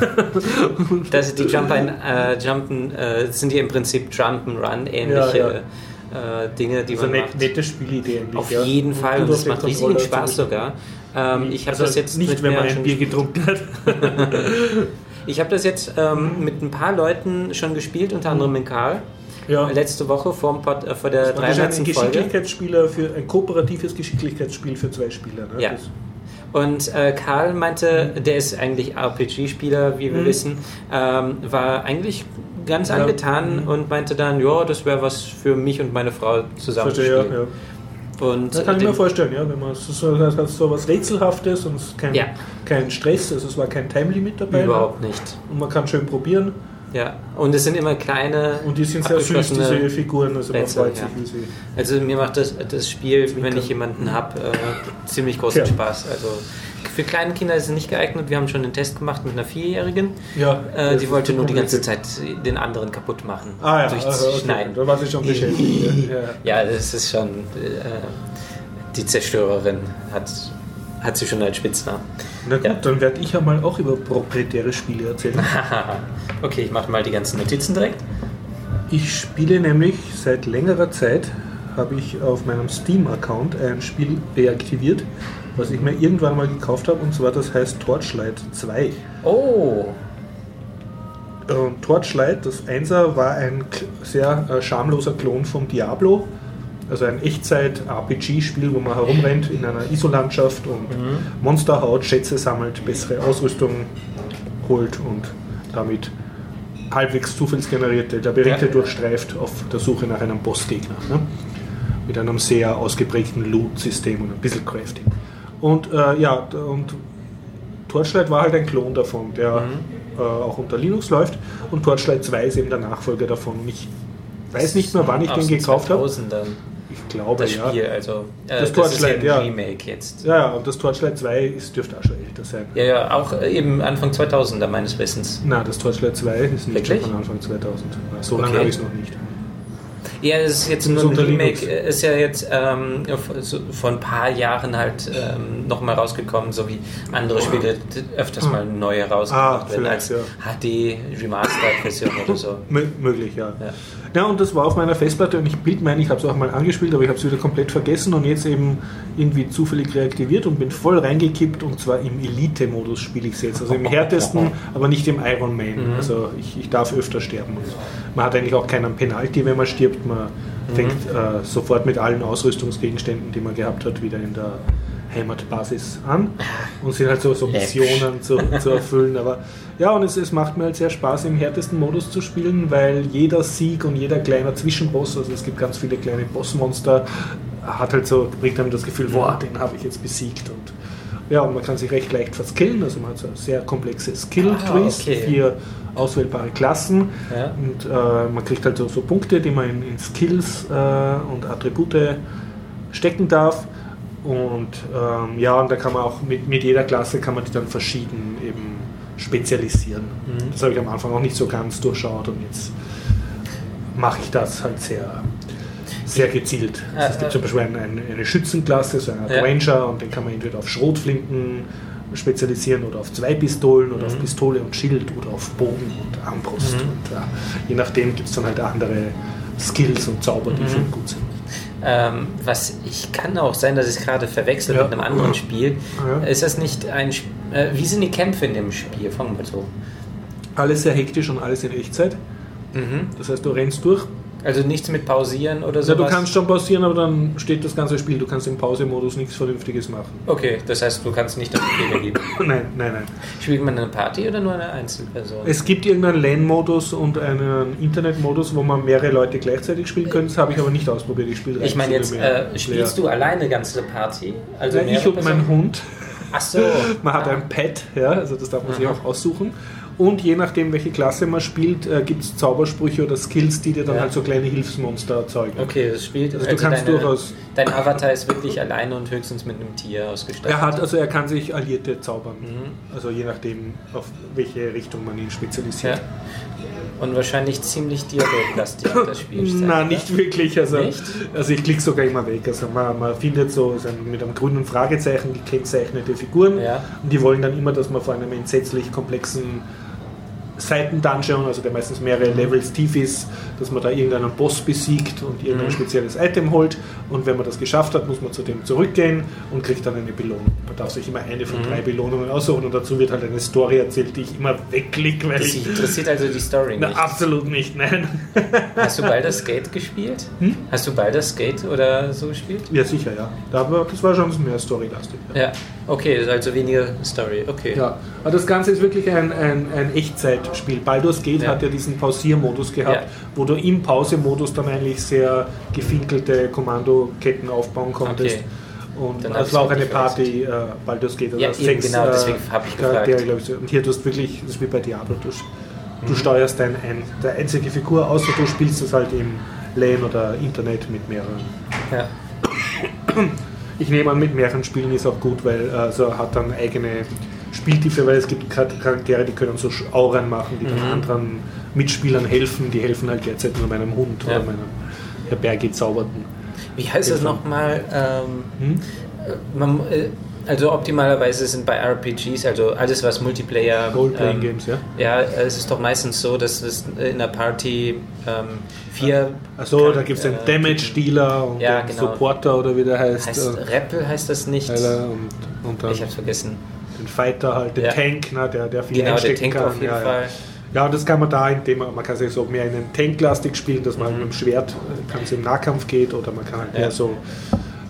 *laughs* Das ist die Jump äh, Jumpen äh, das sind ja im Prinzip Jump'n'Run ähnliche Ja, Äh, Dinge, die Also man eine macht. nette Spielidee eigentlich. Auf ja. jeden Fall und den macht riesigen Spaß sogar. Ähm, ich habe Also das jetzt nicht, mit wenn man ein Bier getrunken hat. *laughs* Ich habe das jetzt ähm, mit ein paar Leuten schon gespielt, unter anderem mit Karl. Ja. Letzte Woche vor, Pod, äh, vor der Das ist ein 300. Folge. Geschicklichkeitsspieler für ein kooperatives Geschicklichkeitsspiel für zwei Spieler. Ne? Ja. Das- Und äh, Karl meinte, der ist eigentlich RPG-Spieler, wie wir Mhm. wissen, ähm, war eigentlich ganz Ja. angetan Mhm. und meinte dann, ja, das wäre was für mich und meine Frau zusammen zu Verstehe, ja. Und Das kann ich mir vorstellen, ja, wenn man so, so, das hat so was Rätselhaftes und es kein, Ja. kein Stress, also es war kein Timelimit dabei. überhaupt nicht. Ne? Und man kann schön probieren. Ja, und es sind immer kleine. Und die sind sehr süß, diese Figuren, also man freut sich, ja. sie. Also mir macht das, das Spiel, wenn Zwinkern. ich jemanden habe, äh, ziemlich großen Ja. Spaß. Also für kleine Kinder ist es nicht geeignet. Wir haben schon einen Test gemacht mit einer Vierjährigen. Ja, Äh, die wollte nur die ganze. Zeit den anderen kaputt machen. Ah ja, Durchs also, okay. Schneiden. da war sie schon beschäftigt. ja. Ja. *laughs* Ja, das ist schon. Äh, die Zerstörerin hat, hat sie schon als Spitznamen. Na gut, Ja. dann werde ich ja mal auch über proprietäre Spiele erzählen. *laughs* okay, ich mache mal die ganzen Notizen direkt. Ich spiele nämlich seit längerer Zeit, habe ich auf meinem Steam-Account ein Spiel deaktiviert, was ich mir irgendwann mal gekauft habe, und zwar das heißt Torchlight 2. Oh, Und Torchlight, das Einser, war ein sehr äh, schamloser Klon vom Diablo. Also ein Echtzeit-RPG-Spiel, wo man herumrennt in einer ISO-Landschaft und Monster haut, Schätze sammelt, bessere Ausrüstung holt und damit halbwegs zufallsgenerierte Labyrinthe Ja. durchstreift auf der Suche nach einem Bossgegner. Ne? Mit einem sehr ausgeprägten Loot-System und ein bisschen Crafting. Und äh, ja, und Torchlight war halt ein Klon davon, der äh, auch unter Linux läuft. Und Torchlight 2 ist eben der Nachfolger davon. Ich weiß nicht mehr, wann ich den gekauft habe. 2000ern, Ich glaube, Das ja. Spiel, also. Äh, Das das, ist ja ein ja. Remake jetzt. Ja, ja, und das Torchlight 2 ist, dürfte auch schon älter sein. Ja, ja, auch äh, eben Anfang 2000er meines Wissens. Na, das Torchlight 2 ist nicht Wirklich? schon von Anfang 2000. So lange Okay. habe ich es noch nicht. Ja, es ist jetzt nur ein Remake, ist ja jetzt ähm, so vor ein paar Jahren halt ähm, nochmal rausgekommen, so wie andere Spiele d- öfters mal neu herausgebracht Ah, werden als vielleicht, HD Remastered-Version oder so. Mö möglich, ja. Ja. Ja, und das war auf meiner Festplatte und ich bild meine, ich habe es auch mal angespielt, aber ich habe es wieder komplett vergessen und jetzt eben irgendwie zufällig reaktiviert und bin voll reingekippt und zwar im Elite-Modus spiele ich es jetzt. Also im härtesten, *laughs* aber nicht im Iron Man. Also ich, ich darf öfter sterben. Und man hat eigentlich auch keinen Penalty, wenn man stirbt. Man fängt äh, sofort mit allen Ausrüstungsgegenständen, die man gehabt hat, wieder in der Heimatbasis an und sind halt so, so. Missionen zu, zu *laughs* erfüllen. Aber ja, und es, es macht mir halt sehr Spaß, im härtesten Modus zu spielen, weil jeder Sieg und jeder kleiner Zwischenboss, also es gibt ganz viele kleine Bossmonster, hat halt so, bringt einem das Gefühl, wow, den habe ich jetzt besiegt. Und ja, und man kann sich recht leicht verskillen, also man hat so sehr komplexe Skill-Trees, Ah, okay. vier auswählbare Klassen Ja. und äh, man kriegt halt so, so Punkte, die man in, in Skills äh, und Attribute stecken darf. Und ähm, ja, und da kann man auch mit, mit jeder Klasse kann man die dann verschieden eben spezialisieren. Mhm. Das habe ich am Anfang auch nicht so ganz durchschaut und jetzt mache ich das halt sehr, sehr gezielt. Also es gibt äh. zum Beispiel eine, eine, Schützenklasse, so eine Art Ja. Ranger und den kann man entweder auf Schrotflinten spezialisieren oder auf zwei Pistolen oder auf Mhm. Pistole und Schild oder auf Bogen und Armbrust. Mhm. Und ja, je nachdem gibt es dann halt andere Skills und Zauber, die Mhm. ihn gut sind. Ähm, was ich kann auch sein, dass ich es gerade verwechsel Ja. mit einem anderen Spiel. Ja. Ist das nicht ein äh, Wie sind die Kämpfe in dem Spiel? Fangen wir so. Alles sehr hektisch und alles in Echtzeit. Mhm. Das heißt, du rennst durch. Also nichts mit pausieren oder so. du kannst schon pausieren, aber dann steht das ganze Spiel. Du kannst im Pausemodus nichts Vernünftiges machen. Okay, das heißt, du kannst nicht auf Fehler geben. *laughs* nein, nein, nein. Spielt man eine Party oder nur eine Einzelperson? Es gibt irgendeinen LAN-Modus und einen Internet-Modus, wo man mehrere Leute gleichzeitig spielen können. Das habe ich aber nicht ausprobiert. Ich spiele ich meine jetzt, äh, spielst du alleine ganze Party? Also Ja, ich und mein? Hund. Ach so. *laughs* Man hat Ah. ein Pet, ja, also das darf man sich Aha. auch aussuchen. Und je nachdem, welche Klasse man spielt, äh, gibt es Zaubersprüche oder Skills, die dir dann Ja. halt so kleine Hilfsmonster erzeugen. Okay, das spielt. Also du kannst durchaus- Dein Avatar ist wirklich alleine und höchstens mit einem Tier ausgestattet. Er hat, also er kann sich Alliierte zaubern. Mhm. Also je nachdem, auf welche Richtung man ihn spezialisiert. Ja. Und wahrscheinlich ziemlich dialoglastig das Spiel. *laughs* Na, oder? nicht wirklich. Also, Nicht? also ich klicke sogar immer weg. Also man, man findet so, so mit einem grünen Fragezeichen gekennzeichnete Figuren Ja. und die wollen dann immer, dass man vor einem entsetzlich komplexen Seiten-Dungeon, also der meistens mehrere Levels tief ist, dass man da irgendeinen Boss besiegt und irgendein Mhm. spezielles Item holt. Und wenn man das geschafft hat, muss man zu dem zurückgehen und kriegt dann eine Belohnung. Man darf sich immer eine von Mhm. drei Belohnungen aussuchen und dazu wird halt eine Story erzählt, die ich immer wegklicke, weil Das ich... interessiert also die Story Na, nicht. absolut nicht, nein. *laughs* Hast du Baldur's Gate gespielt? Hm? Hast du Baldur's Gate oder so gespielt? Ja, sicher, ja. War, das war schon mehr Storylastig. Ja. Ja. Okay, also weniger Story. Okay. Ja, aber das Ganze ist wirklich ein, ein, ein Echtzeitspiel. Baldur's Gate Ja. hat ja diesen Pausiermodus gehabt, Ja. wo du im Pausemodus dann eigentlich sehr gefinkelte Kommandoketten aufbauen konntest. Okay. Und Dann es war auch eine Party, äh, Baldur's Gate. Ja, das eben, genau, deswegen hab ich Charaktere, gefragt. ich. Und hier, du hast wirklich, das ist wie bei Diablo, du, du Mhm. steuerst dein, ein, der einzige Figur, außer du spielst es halt im LAN oder Internet mit mehreren. Ja. Ich nehme an, mit mehreren Spielen ist auch gut, weil äh, also hat dann eigene Spieltiefe, weil es gibt Char- Charaktere, die können so Auren machen, die dann Mhm. anderen Mitspielern helfen. Die helfen halt derzeit nur meinem Hund Ja. oder meinem herbergezauberten. Wie heißt das nochmal? Ähm, Hm? äh, äh, also optimalerweise sind bei RPGs, also alles was Multiplayer. Roleplaying ähm, Games, ja. Ja, es ist doch meistens so, dass es in der Party ähm, vier. Achso, da gibt es den äh, Damage-Dealer und Ja, genau. Supporter oder wie der heißt. Heißt äh, Rappel heißt das nicht? Und, und Ich hab's vergessen. den Fighter halt, den Ja. Tank, na, der, der viel Genau, der einstecken Tank kann. auf jeden ja, Fall. Ja. Ja, und das kann man da, indem man, man kann sich so mehr in den Tanklastig spielen, dass man Mhm. mit dem Schwert, es im Nahkampf geht, oder man kann halt Ja. mehr so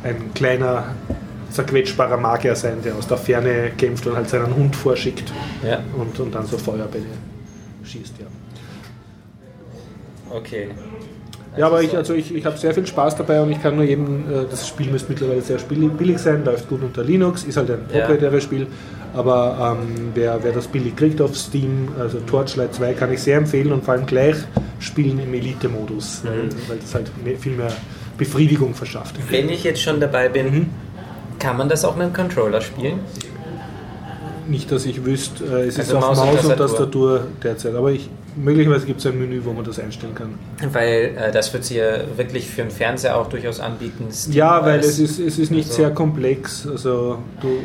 ein kleiner, zerquetschbarer Magier sein, der aus der Ferne kämpft und halt seinen Hund vorschickt Ja, und, und dann so Feuerbälle schießt, ja. okay. Ja, aber ich, so- also ich, ich habe sehr viel Spaß dabei und ich kann nur jedem, äh, das Spiel müsste mittlerweile sehr billig sein, läuft gut unter Linux, ist halt ein Ja. proprietäres Spiel, aber ähm, wer, wer das billig kriegt auf Steam, also Torchlight 2, kann ich sehr empfehlen und vor allem gleich spielen im Elite-Modus, weil, Mhm. weil das halt mehr, viel mehr Befriedigung verschafft. Wenn ich jetzt schon dabei bin, Mhm. kann man das auch mit dem Controller spielen? Nicht, dass ich wüsste, äh, es ist Also auf Maus und und Tastatur. Tastatur derzeit, aber ich, möglicherweise gibt es ein Menü, wo man das einstellen kann. Weil äh, das wird sie ja wirklich für den Fernseher auch durchaus anbieten. Steam Ja, weil es ist, es ist nicht also- sehr komplex. Also du,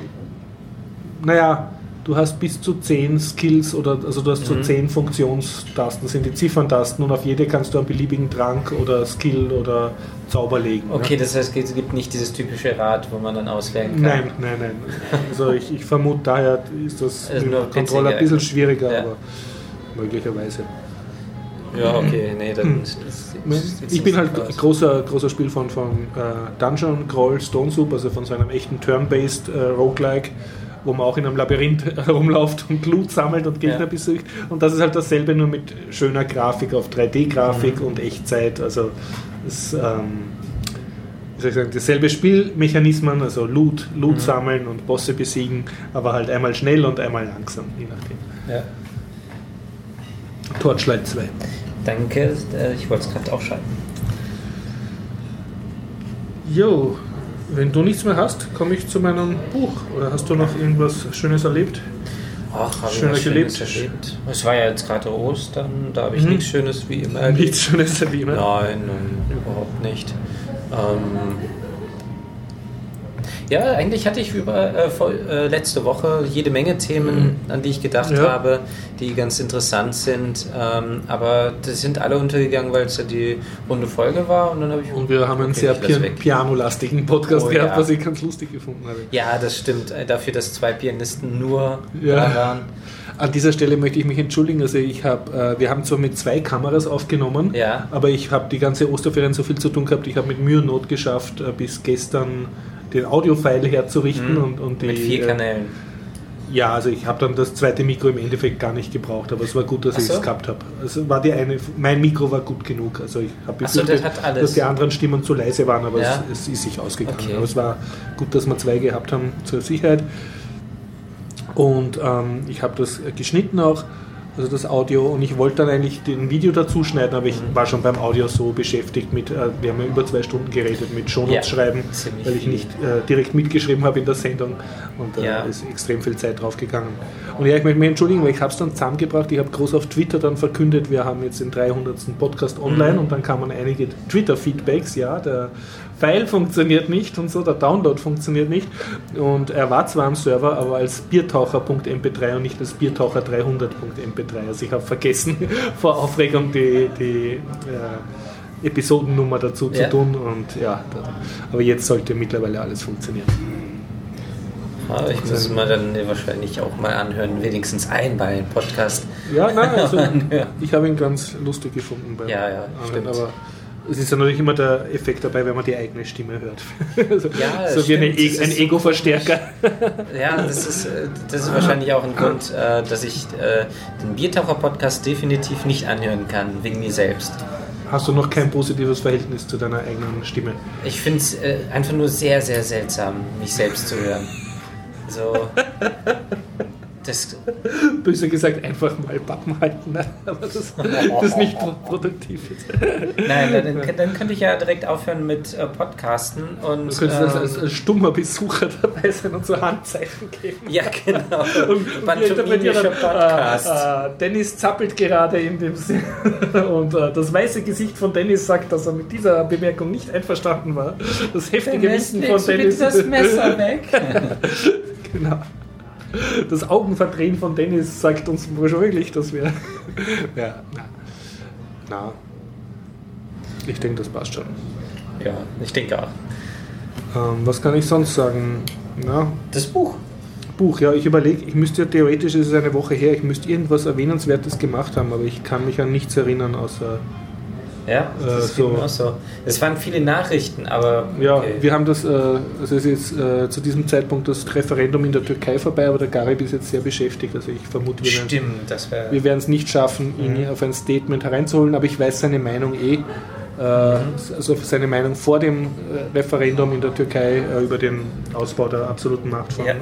naja, du hast bis zu 10 Skills oder also du hast so Mhm. 10 Funktionstasten, sind die Zifferntasten und auf jede kannst du einen beliebigen Trank oder Skill oder Zauber legen. Okay, ne? das heißt, es gibt nicht dieses typische Rad, wo man dann auswählen kann. Nein, nein, nein. Also ich, ich vermute, daher ist das Also mit dem Controller ein bisschen schwieriger, Ja. aber möglicherweise. Ja, okay, nee, dann. Das, das Ich bin halt aus. großer, großer Spiel von, von äh, Dungeon Crawl Stone Soup, also von so einem echten Turn-based äh, Roguelike, wo man auch in einem Labyrinth *laughs* herumläuft und Loot sammelt und Gegner Ja. besucht. Und das ist halt dasselbe, nur mit schöner Grafik auf 3D-Grafik Mhm. und Echtzeit. Also es, ähm, wie soll ich sagen, dasselbe Spielmechanismen, also Loot, Loot Mhm. sammeln und Bosse besiegen, aber halt einmal schnell und einmal langsam, je nachdem. Ja. Torchlight 2. Danke, äh, ich wollte es gerade aufschreiben. Jo, wenn du nichts mehr hast, komme ich zu meinem Buch. Oder hast du noch irgendwas Schönes erlebt? Ach, habe ich was Schönes erlebt? Es war ja jetzt gerade Ostern, da habe ich Mhm. nichts Schönes wie immer erlebt. Nichts Schönes wie immer. Nein, nein, überhaupt nicht. Ähm, ja, eigentlich hatte ich über äh, vor, äh, letzte Woche jede Menge Themen, an die ich gedacht Ja. habe, die ganz interessant sind. Ähm, aber die sind alle untergegangen, weil es ja die runde Folge war. Und dann habe ich Und wir haben einen okay, sehr pian pianolastigen Podcast Oh, gehabt, ja. was ich ganz lustig gefunden habe. Ja, das stimmt. Äh, Dafür, dass zwei Pianisten nur Ja. da waren. An dieser Stelle möchte ich mich entschuldigen. Also ich habe, äh, wir haben zwar mit zwei Kameras aufgenommen, Ja. aber ich habe die ganze Osterferien so viel zu tun gehabt. Ich habe mit Mühe und Not geschafft, äh, bis gestern den Audio-File herzurichten Mhm. und, und die, Mit vier äh, Kanälen. Ja, also ich habe dann das zweite Mikro im Endeffekt gar nicht gebraucht, aber es war gut, dass Ach ich so. es gehabt habe. Also war die eine, mein Mikro war gut genug. Also ich habe Ach so, befürchtet, das dass die anderen Stimmen zu leise waren, aber Ja. es, es ist sich ausgegangen. Okay. Aber es war gut, dass wir zwei gehabt haben zur Sicherheit. Und ähm, ich habe das geschnitten auch also das Audio. Und ich wollte dann eigentlich den Video dazu schneiden, aber ich Mhm. war schon beim Audio so beschäftigt mit, äh, wir haben ja über zwei Stunden geredet, mit Shownotes Ja, schreiben, weil ich nicht äh, direkt mitgeschrieben habe in der Sendung. Und da Ja. ist extrem viel Zeit drauf gegangen. Und ja, ich möchte mich entschuldigen, weil ich habe es dann zusammengebracht. Ich habe groß auf Twitter dann verkündet, wir haben jetzt den 300. Podcast online Mhm. und dann kamen einige Twitter-Feedbacks, ja, der File funktioniert nicht und so, der Download funktioniert nicht. Und er war zwar am Server, aber als biertaucher.mp3 und nicht als biertaucher300.mp3. Also ich habe vergessen, *laughs* vor Aufregung die, die äh, Episodennummer dazu Ja. zu tun. Und ja, aber jetzt sollte mittlerweile alles funktionieren. Ja, ich muss mir dann wahrscheinlich auch mal anhören, wenigstens einmal Podcast. Ja, nein, also *laughs* ich habe ihn ganz lustig gefunden beim Ja, ja, Anhören, stimmt. aber es ist ja natürlich immer der Effekt dabei, wenn man die eigene Stimme hört. *laughs* also, Ja, so wie stimmt, e das ein Ego-Verstärker. *laughs* Ja, das ist, äh, das ist wahrscheinlich auch ein Grund, äh, dass ich äh, den Biertaucher-Podcast definitiv nicht anhören kann, wegen mir selbst. Hast du noch kein positives Verhältnis zu deiner eigenen Stimme? Ich finde es äh, einfach nur sehr, sehr seltsam, mich selbst zu hören. So. *laughs* Das, *laughs* Böse gesagt, einfach mal Pappen halten. ne? *laughs* Aber das, das ist nicht pro- produktiv nein, dann, *laughs* dann könnte ich ja direkt aufhören mit äh, Podcasten und. Du könntest als, als, ähm, als stummer Besucher dabei sein und so Handzeichen geben. ja, genau. Und, Pantomimischer Podcast. Äh, äh, Dennis zappelt gerade in dem Sinn. Und äh, das weiße Gesicht von Dennis sagt, dass er mit dieser Bemerkung nicht einverstanden war. Das heftige Wissen von Dennis. weg. genau. Das Augenverdrehen von Dennis sagt uns schon wirklich, dass wir. ja, na. na. Ich denke, das passt schon. Ja, ich denke auch. Ähm, was kann ich sonst sagen? Na, Das Buch. Buch, ja, ich überlege, ich müsste ja theoretisch, es ist eine Woche her, ich müsste irgendwas Erwähnenswertes gemacht haben, aber ich kann mich an nichts erinnern, außer. Ja, das Äh, so. auch so. Es waren viele Nachrichten, aber. Ja, okay. wir haben das, äh, also es ist jetzt äh, zu diesem Zeitpunkt das Referendum in der Türkei vorbei, aber der Garib ist jetzt sehr beschäftigt, also ich vermute, wir werden Stimmt, das wäre. wir werden es nicht schaffen, ihn Mhm. auf ein Statement hereinzuholen, aber ich weiß seine Meinung eh. Äh, also seine Meinung vor dem äh, Referendum in der Türkei äh, über den Ausbau der absoluten Macht von Ja.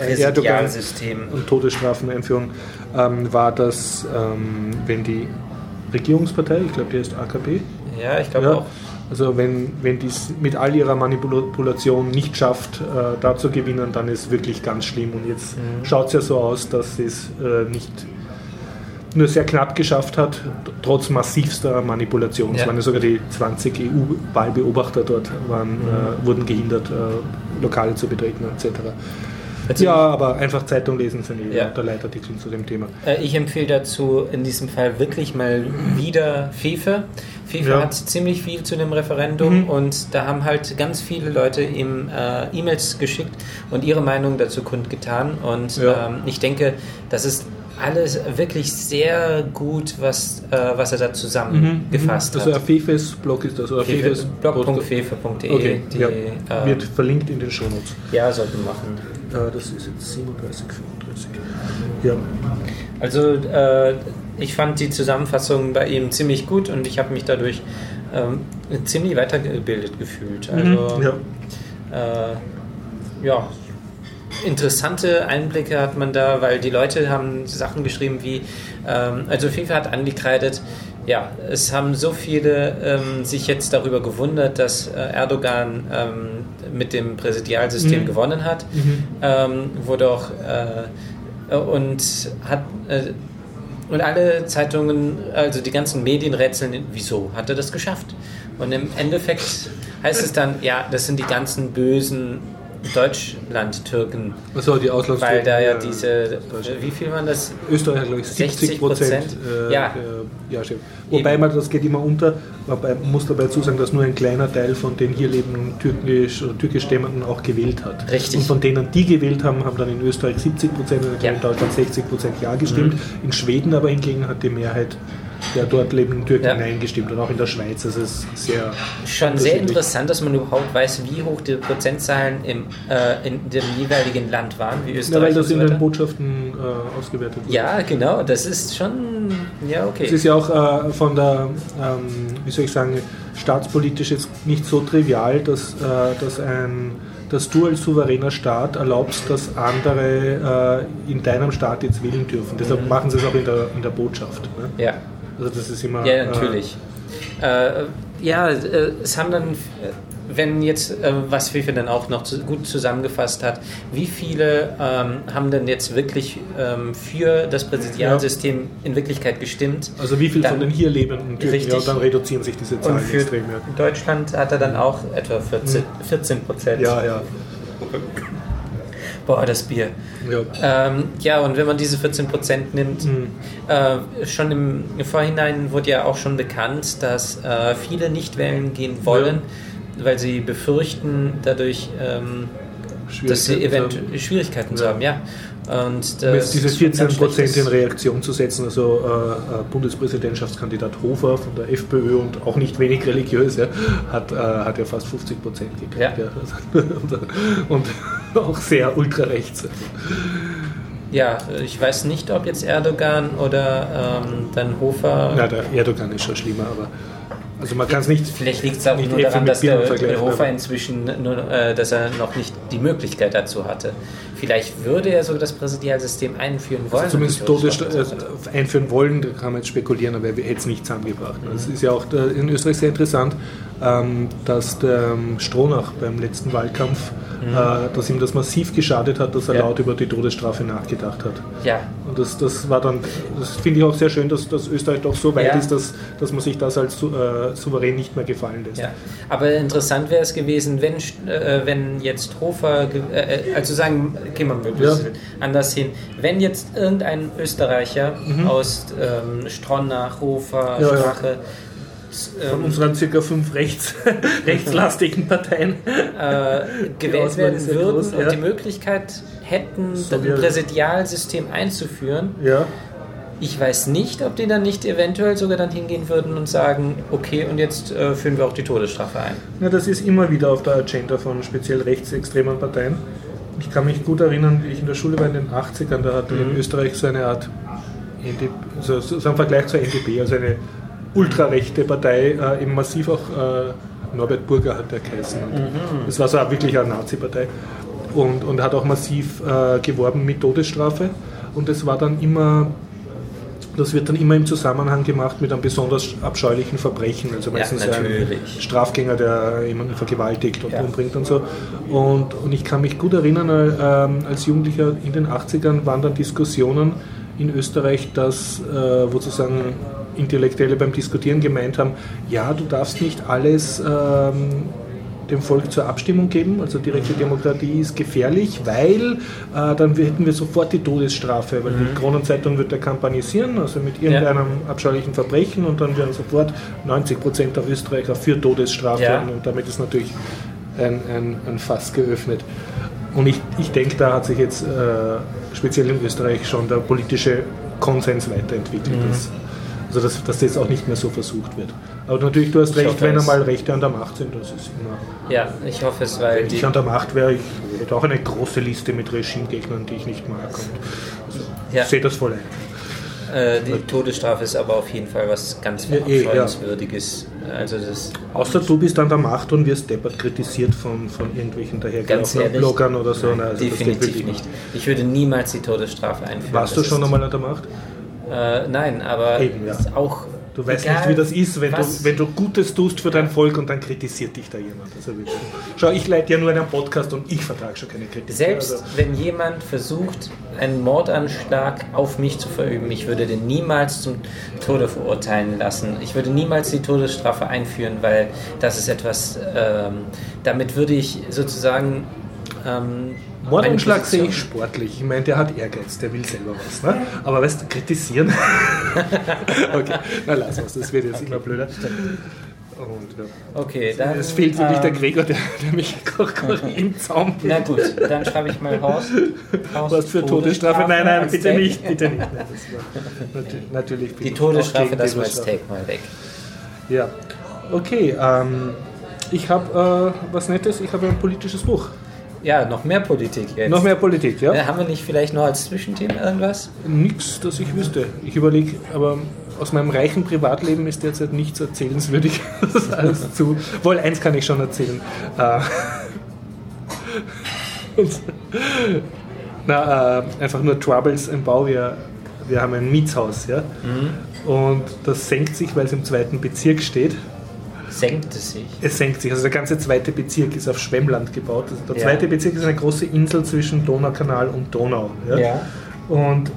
äh, äh, Erdogan und Todesstrafeneinführung ähm, war, dass ähm, wenn die Regierungspartei, ich glaube die heißt AKP, Ja, ich glaube ja, auch. also wenn, wenn die es mit all ihrer Manipulation nicht schafft, äh, da zu gewinnen, dann ist wirklich ganz schlimm. Und jetzt Mhm. schaut es ja so aus, dass sie es äh, nicht nur sehr knapp geschafft hat, trotz massivster Manipulation. Es Ja. waren ja sogar die 20 EU-Wahlbeobachter dort, waren, Mhm. äh, wurden gehindert, äh, Lokale zu betreten etc. Also Ja, aber einfach Zeitung lesen sind eh Ja. unter Leitartikeln zu dem Thema. Äh, Ich empfehle dazu in diesem Fall wirklich mal wieder Fefe. Fefe Ja. hat ziemlich viel zu dem Referendum Mhm. und da haben halt ganz viele Leute ihm äh, E-Mails geschickt und ihre Meinung dazu kundgetan. Und Ja. ähm, ich denke, das ist alles wirklich sehr gut, was, äh, was er da zusammengefasst Also hat. Fefes Blog ist das, oder Fefes Blog.fefe.de. Okay, ja. äh, wird verlinkt in den Shownotes. ja, sollten wir machen. Äh, das ist jetzt 37, 35. Ja. Also äh, ich fand die Zusammenfassung bei ihm ziemlich gut und ich habe mich dadurch ähm, ziemlich weitergebildet gefühlt. Also Mhm, ja. äh, ja, interessante Einblicke hat man da, weil die Leute haben Sachen geschrieben wie, ähm, also FIFA hat angekreidet, ja, es haben so viele ähm, sich jetzt darüber gewundert, dass äh, Erdogan ähm, mit dem Präsidialsystem Mhm. gewonnen hat, Mhm. ähm, wo doch äh, und hat äh, und alle Zeitungen, also die ganzen Medien rätseln, wieso hat er das geschafft? Und im Endeffekt heißt es dann, ja, das sind die ganzen bösen Deutschland-Türken, Achso, die Auslands weil da ja äh, diese, wie viel waren das? Österreich, glaube ich, 70 Prozent. 60%, Äh, ja. Äh, ja, stimmt. Wobei man, das geht immer unter, man muss dabei zusagen, dass nur ein kleiner Teil von den hier lebenden türkisch oder türkischstämmigen auch gewählt hat. Richtig. Und von denen, die gewählt haben, haben dann in Österreich 70 Prozent und Ja. in Deutschland 60 Prozent Ja gestimmt. In Schweden aber hingegen hat die Mehrheit der dort lebenden Türken Ja. Nein gestimmt und auch in der Schweiz. Also es ist sehr Schon sehr interessant, dass man überhaupt weiß, wie hoch die Prozentzahlen im, äh, in dem jeweiligen Land waren, wie Ja, Österreich weil das so in den. Botschaften äh, ausgewertet wurde. Ja, genau, das ist schon, ja, okay. Es ist ja auch äh, von der, ähm, wie soll ich sagen, staatspolitisch jetzt nicht so trivial, dass, äh, dass, ein, dass du als souveräner Staat erlaubst, dass andere äh, in deinem Staat jetzt wählen dürfen. Deshalb machen sie es auch in der, in der Botschaft. Ne? Ja, Also das ist immer. ja natürlich. Äh, ja, äh, es haben dann, äh, wenn jetzt, äh, was Fife dann auch noch zu, gut zusammengefasst hat, wie viele ähm, haben denn jetzt wirklich ähm, für das Präsidialsystem in Wirklichkeit gestimmt? Also wie viel Dann- von den hier lebenden Türken? Richtig. Ja, dann reduzieren sich diese Und Zahlen für extrem. Ja. Deutschland hat er dann auch etwa 14, 14 Prozent. ja, ja. Boah, das Bier. ja. Ähm, ja, und wenn man diese 14 Prozent nimmt, äh, schon im, Vorhinein wurde ja auch schon bekannt, dass äh, viele nicht wählen gehen wollen, weil sie befürchten, dadurch, ähm, dass sie eventuell. Schwierigkeiten zu Ja. haben. Ja. Und Um jetzt diese ist schon 14 ganz Prozent in Reaktion zu setzen, also äh, äh, Bundespräsidentschaftskandidat Hofer von der FPÖ und auch nicht wenig religiös, ja, hat, äh, hat ja fast 50 Prozent gekriegt. Ja. Ja. *laughs* und *laughs* auch sehr ultrarechts. Ja, ich weiß nicht, ob jetzt Erdogan oder ähm, dann Hofer. Ja, der Erdogan ist schon schlimmer, aber also man kann es nicht. Vielleicht liegt es auch nicht nur daran, dass der Hofer inzwischen nur, äh, dass er noch nicht die Möglichkeit dazu hatte. Vielleicht würde er so das Präsidialsystem einführen wollen. Also Zumindest Todesstrafe äh, einführen wollen, da kann man jetzt spekulieren, aber er hätte es nicht zusammengebracht. Es ist ja auch äh, in Österreich sehr interessant, ähm, dass der ähm, Stronach beim letzten Wahlkampf, äh, dass ihm das massiv geschadet hat, dass er Ja. laut über die Todesstrafe nachgedacht hat. Ja, Und das, das war dann, das finde ich auch sehr schön, dass, dass Österreich doch so weit Ja. ist, dass, dass man sich das als äh, souverän nicht mehr gefallen lässt. ja. Aber interessant wäre es gewesen, wenn, äh, wenn jetzt Hofer, äh, also sagen, gehen wir mal ein bisschen anders hin, wenn jetzt irgendein Österreicher aus ähm, Stronach, Hofer, Mhm. Strache, Von ähm, unseren circa fünf rechts, *laughs* rechtslastigen Parteien. äh, gewählt werden würden groß, und ja. die Möglichkeit hätten, So ein Präsidialsystem einzuführen. Ja. Ich weiß nicht, ob die dann nicht eventuell sogar dann hingehen würden und sagen, okay, und jetzt äh, führen wir auch die Todesstrafe ein. Ja, das ist immer wieder auf der Agenda von speziell rechtsextremen Parteien. Ich kann mich gut erinnern, wie ich in der Schule war in den 80ern, da hatte in Österreich so eine Art, ND, so, so im Vergleich zur NDP, also eine ultrarechte Partei, äh, eben massiv auch äh, Norbert Burger hat der geheißen. Und Das war so auch wirklich eine Nazi-Partei und, und hat auch massiv äh, geworben mit Todesstrafe. Und es war dann immer das wird dann immer im Zusammenhang gemacht mit einem besonders abscheulichen Verbrechen. Also Ja, meistens ein natürlich. Strafgänger, der jemanden vergewaltigt und Ja. umbringt und so. Und, und ich kann mich gut erinnern, äh, als Jugendlicher in den 80ern waren dann Diskussionen in Österreich, dass äh, wo sozusagen Intellektuelle beim Diskutieren gemeint haben, ja, du darfst nicht alles ähm, dem Volk zur Abstimmung geben. Also direkte Demokratie ist gefährlich, weil äh, dann hätten wir sofort die Todesstrafe, weil die Kronenzeitung wird da kampanisieren, also mit irgendeinem abscheulichen Verbrechen und dann werden sofort 90 Prozent der Österreicher für Todesstrafe Ja. und damit ist natürlich ein, ein, ein Fass geöffnet. Und ich, ich denke, da hat sich jetzt äh, speziell in Österreich schon der politische Konsens weiterentwickelt. Dass, also dass, dass das auch nicht mehr so versucht wird. Aber natürlich, du hast Ich recht, wenn einmal Rechte an der Macht sind, das ist immer. Ja, ich hoffe es, weil Wenn ich an der Macht wäre, ich hätte auch eine große Liste mit Regimegegnern, die ich nicht mag. Und also, Ja. Ich sehe das voll ein. äh, die Todesstrafe ist aber auf jeden Fall was ganz Ja, eh, ja. verabscheuenswürdiges. Also das Außer du bist an der Macht und wirst deppert kritisiert von, von irgendwelchen dahergelaufenen Bloggern oder so. nein, also definitiv nicht. Ich würde niemals die Todesstrafe einführen. Warst du schon einmal an der Macht? Äh, nein, aber Eben, ja. ist auch. Du weißt nicht, wie das ist, wenn du, wenn du Gutes tust für dein Volk und dann kritisiert dich da jemand. Also. Schau, ich leite ja nur einen Podcast und ich vertrage schon keine Kritik. Selbst Also, wenn jemand versucht, einen Mordanschlag auf mich zu verüben, ich würde den niemals zum Tode verurteilen lassen. Ich würde niemals die Todesstrafe einführen, weil das ist etwas, ähm, damit würde ich sozusagen. Ähm, Mordanschlag sehe ich sportlich. Ich meine, der hat Ehrgeiz, der will selber was. Ne? Aber weißt du, kritisieren. *laughs* okay, na lass uns, das wird jetzt immer blöder. Und, ja. Okay, dann. Es fehlt wirklich der ähm, Gregor, der, der mich *laughs* im Zaum Na gut, dann schreibe ich mal Horst. Horst Was für Todesstrafe? Nein, nein, bitte Tag. nicht, bitte nicht. *laughs* Nein, war, natürlich, natürlich Die Todesstrafe, das war als. Take mal weg. Ja, okay. Ähm, ich habe äh, was Nettes, ich habe ein politisches Buch. Ja, noch mehr Politik jetzt. Noch mehr Politik, ja? Äh, haben wir nicht vielleicht noch als Zwischenthema irgendwas? Nix, das ich wüsste. Ich überlege, aber aus meinem reichen Privatleben ist derzeit nichts erzählenswürdig. *laughs* Das alles zu. Wohl, eins kann ich schon erzählen. Äh, *laughs* na, äh, einfach nur Troubles im Bau. Wir, wir haben ein Mietshaus, ja. Und das senkt sich, weil es im zweiten Bezirk steht. Senkt es sich. Es senkt sich. Also der ganze zweite Bezirk ist auf Schwemmland gebaut. Also der Ja. zweite Bezirk ist eine große Insel zwischen Donaukanal und Donau. Ja? Und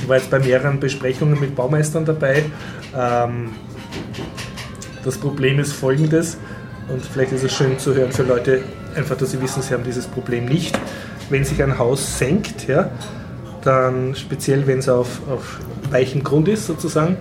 ich war jetzt bei mehreren Besprechungen mit Baumeistern dabei. Ähm, das Problem ist folgendes, und vielleicht ist es schön zu hören für Leute, einfach, dass sie wissen, sie haben dieses Problem nicht. Wenn sich ein Haus senkt, ja, dann speziell, wenn es auf, auf weichem Grund ist, sozusagen,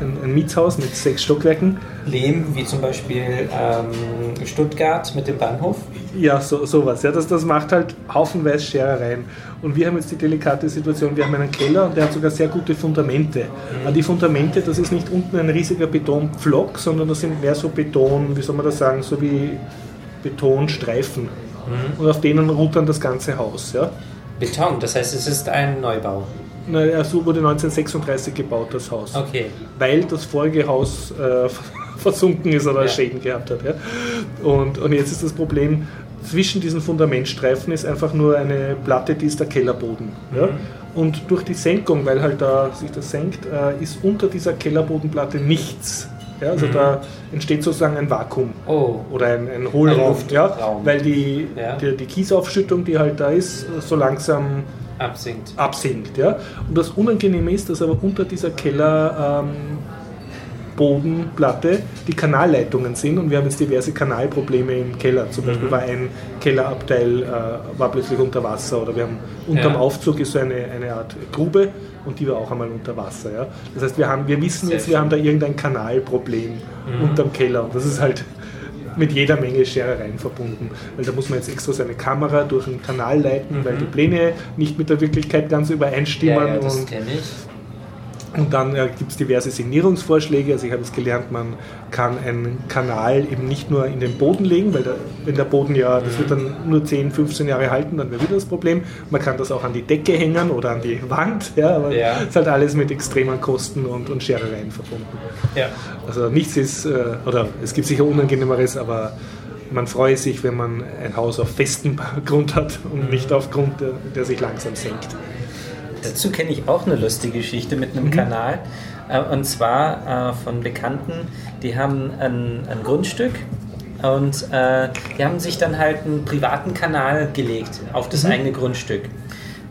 ein, ein Mietshaus mit sechs Stockwerken, Lehm, wie zum Beispiel ähm, Stuttgart mit dem Bahnhof. Ja, so, sowas. Ja, das, das macht halt haufenweise Scherereien. Und wir haben jetzt die delikate Situation, wir haben einen Keller und der hat sogar sehr gute Fundamente. Aber die Fundamente, das ist nicht unten ein riesiger Betonpflock, sondern das sind mehr so Beton, wie soll man das sagen, so wie Betonstreifen. Und auf denen ruht dann das ganze Haus. Ja. Beton, das heißt, es ist ein Neubau. Na, so wurde 1936 gebaut, das Haus. Okay. weil das vorige Haus äh, *laughs* versunken ist oder Ja. Schäden gehabt hat. Ja? Und, und jetzt ist das Problem, zwischen diesen Fundamentstreifen ist einfach nur eine Platte, die ist der Kellerboden. Ja? Und durch die Senkung, weil halt da sich das senkt, äh, ist unter dieser Kellerbodenplatte nichts. Ja? Also da entsteht sozusagen ein Vakuum Oh. oder ein, ein Hohlraum, Ein ja? weil die, Ja. die, die Kiesaufschüttung, die halt da ist, so langsam Absinkt. absinkt. Ja? Und das Unangenehme ist, dass aber unter dieser Kellerbodenplatte die Kanalleitungen sind und wir haben jetzt diverse Kanalprobleme im Keller. Zum Beispiel war ein Kellerabteil äh, war plötzlich unter Wasser oder wir haben unterm Ja. Aufzug ist so eine, eine Art Grube und die war auch einmal unter Wasser. Ja? Das heißt, wir, haben, wir wissen Sehr jetzt, wir schön. haben da irgendein Kanalproblem unterm Keller und das ist halt mit jeder Menge Scherereien verbunden. Weil da muss man jetzt extra seine Kamera durch einen Kanal leiten, weil die Pläne nicht mit der Wirklichkeit ganz übereinstimmen. Ja, ja, das kenne ich. Und dann äh, gibt es diverse Sanierungsvorschläge. Also ich habe es gelernt, man kann einen Kanal eben nicht nur in den Boden legen, weil der, wenn der Boden ja, das wird dann nur 10, 15 Jahre halten, dann wäre wieder das Problem. Man kann das auch an die Decke hängen oder an die Wand, ja, aber es Ja. ist halt alles mit extremen Kosten und, und Scherereien verbunden. Ja. Also nichts ist, äh, oder es gibt sicher Unangenehmeres, aber man freue sich, wenn man ein Haus auf festem *laughs* Grund hat und nicht auf Grund, der, der sich langsam senkt. Dazu kenne ich auch eine lustige Geschichte mit einem Kanal. Äh, Und zwar äh, von Bekannten, die haben ein, ein Grundstück und äh, die haben sich dann halt einen privaten Kanal gelegt auf das eigene Grundstück.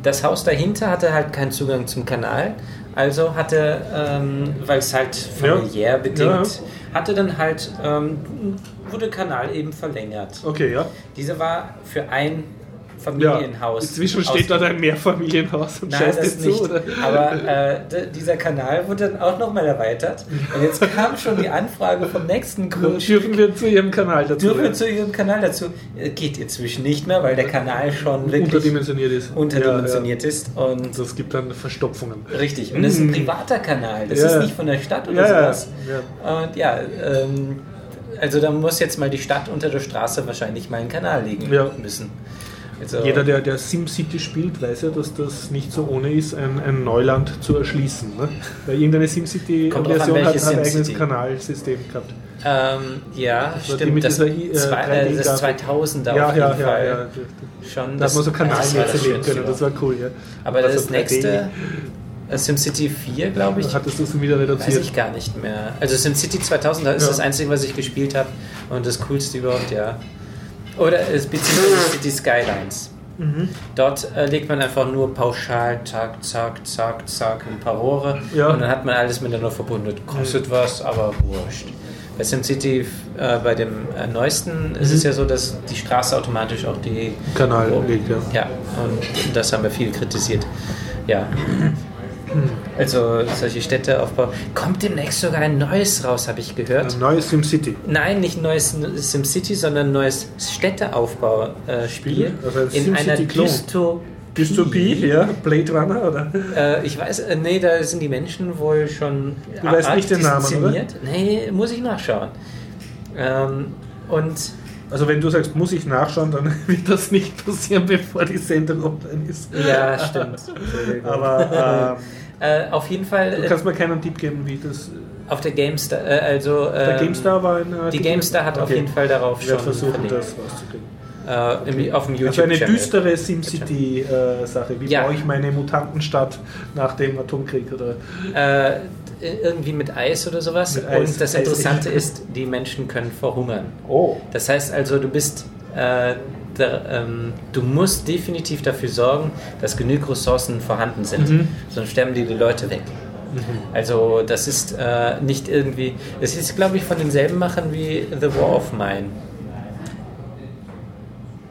Das Haus dahinter hatte halt keinen Zugang zum Kanal, also hatte, ähm, weil es halt familiär bedingt, hatte dann halt, ähm, wurde Kanal eben verlängert. Okay, ja. Dieser war für ein ja. Familienhaus. Inzwischen steht da ein Mehrfamilienhaus und Nein, scheißt das zu, nicht. oder? Aber äh, dieser Kanal wurde dann auch nochmal erweitert. Und jetzt kam schon die Anfrage vom nächsten Grundstück. *laughs* Dürfen wir zu ihrem Kanal dazu? Dürfen wir ja? zu Ihrem Kanal dazu? Äh, Geht inzwischen nicht mehr, weil der Kanal schon wirklich unterdimensioniert ist. unterdimensioniert ist. Ja, ja. Und Das gibt dann Verstopfungen. richtig. Und das ist ein Mm. privater Kanal. Das Ja, ist ja. nicht von der Stadt oder Ja, ja, sowas. Und ja, ähm, also da muss jetzt mal die Stadt unter der Straße wahrscheinlich mal einen Kanal legen Ja. müssen. Also, Jeder, der, der SimCity spielt, weiß ja, dass das nicht so ohne ist, ein, ein Neuland zu erschließen. Ne? Weil irgendeine SimCity-Version hat, ein eigenes SimCity. Kanalsystem gehabt. ähm, ja, die stimmt. Das, dieser äh, zwei, äh, das 3D-Grafik. 2000er Ja, auf ja, jeden ja, Fall. ja. Schon, Da hat man so das Kanalnetze das Schönste können, das war cool. Ja. Aber Also das 3D nächste, äh, SimCity 4, glaube ich, Hattest du es wieder weiß reduziert? ich gar nicht mehr. Also SimCity 2000 das ist Ja. das einzige, was ich gespielt habe und das coolste überhaupt, ja. Oder es beziehungsweise City Skylines. Mhm. Dort äh, legt man einfach nur pauschal, zack, zack, zack, zack, ein paar Rohre Ja. und dann hat man alles miteinander verbunden. Kostet was, aber wurscht. Bei SimCity, äh, bei dem äh, neuesten, ist es ja so, dass die Straße automatisch auch die Kanal legt, ja. ja, und das haben wir viel kritisiert. Ja. Also solche Städteaufbau. Kommt demnächst sogar ein neues raus, habe ich gehört. Ein neues SimCity. Nein, nicht ein neues SimCity, sondern ein neues Städteaufbauspiel. Also ein in einer. Dystopie. Dystopie, ja, Blade Runner, oder? Äh, ich weiß, äh, nee, da sind die Menschen wohl schon. Du weißt nicht den Namen, oder? Nee, muss ich nachschauen. Ähm, und Also wenn du sagst, muss ich nachschauen, dann *laughs* wird das nicht passieren, bevor die Sendung online ist. ja, stimmt. *laughs* Aber äh, auf jeden Fall. ähm, du äh, kannst mir keinen Tipp geben, wie das... Auf der GameStar, äh, also Der ähm, GameStar war ein... die GameStar hat auf jeden Fall darauf Ich werde schon versuchen, verlinkt. das rauszukriegen. äh, im, auf dem YouTube. Also eine Channel. düstere SimCity-Sache. Wie Ja. baue ich meine Mutantenstadt nach dem Atomkrieg? Oder? Äh, irgendwie mit Eis oder sowas. Mit Eis. Und das Eis- Interessante ist, die Menschen können verhungern. Oh. Das heißt also, du bist, äh, der, ähm, du musst definitiv dafür sorgen, dass genügend Ressourcen vorhanden sind, Mhm. sonst sterben dir die Leute weg. Also das ist äh, nicht irgendwie, es ist glaube ich von denselben Machern wie The War of Mine.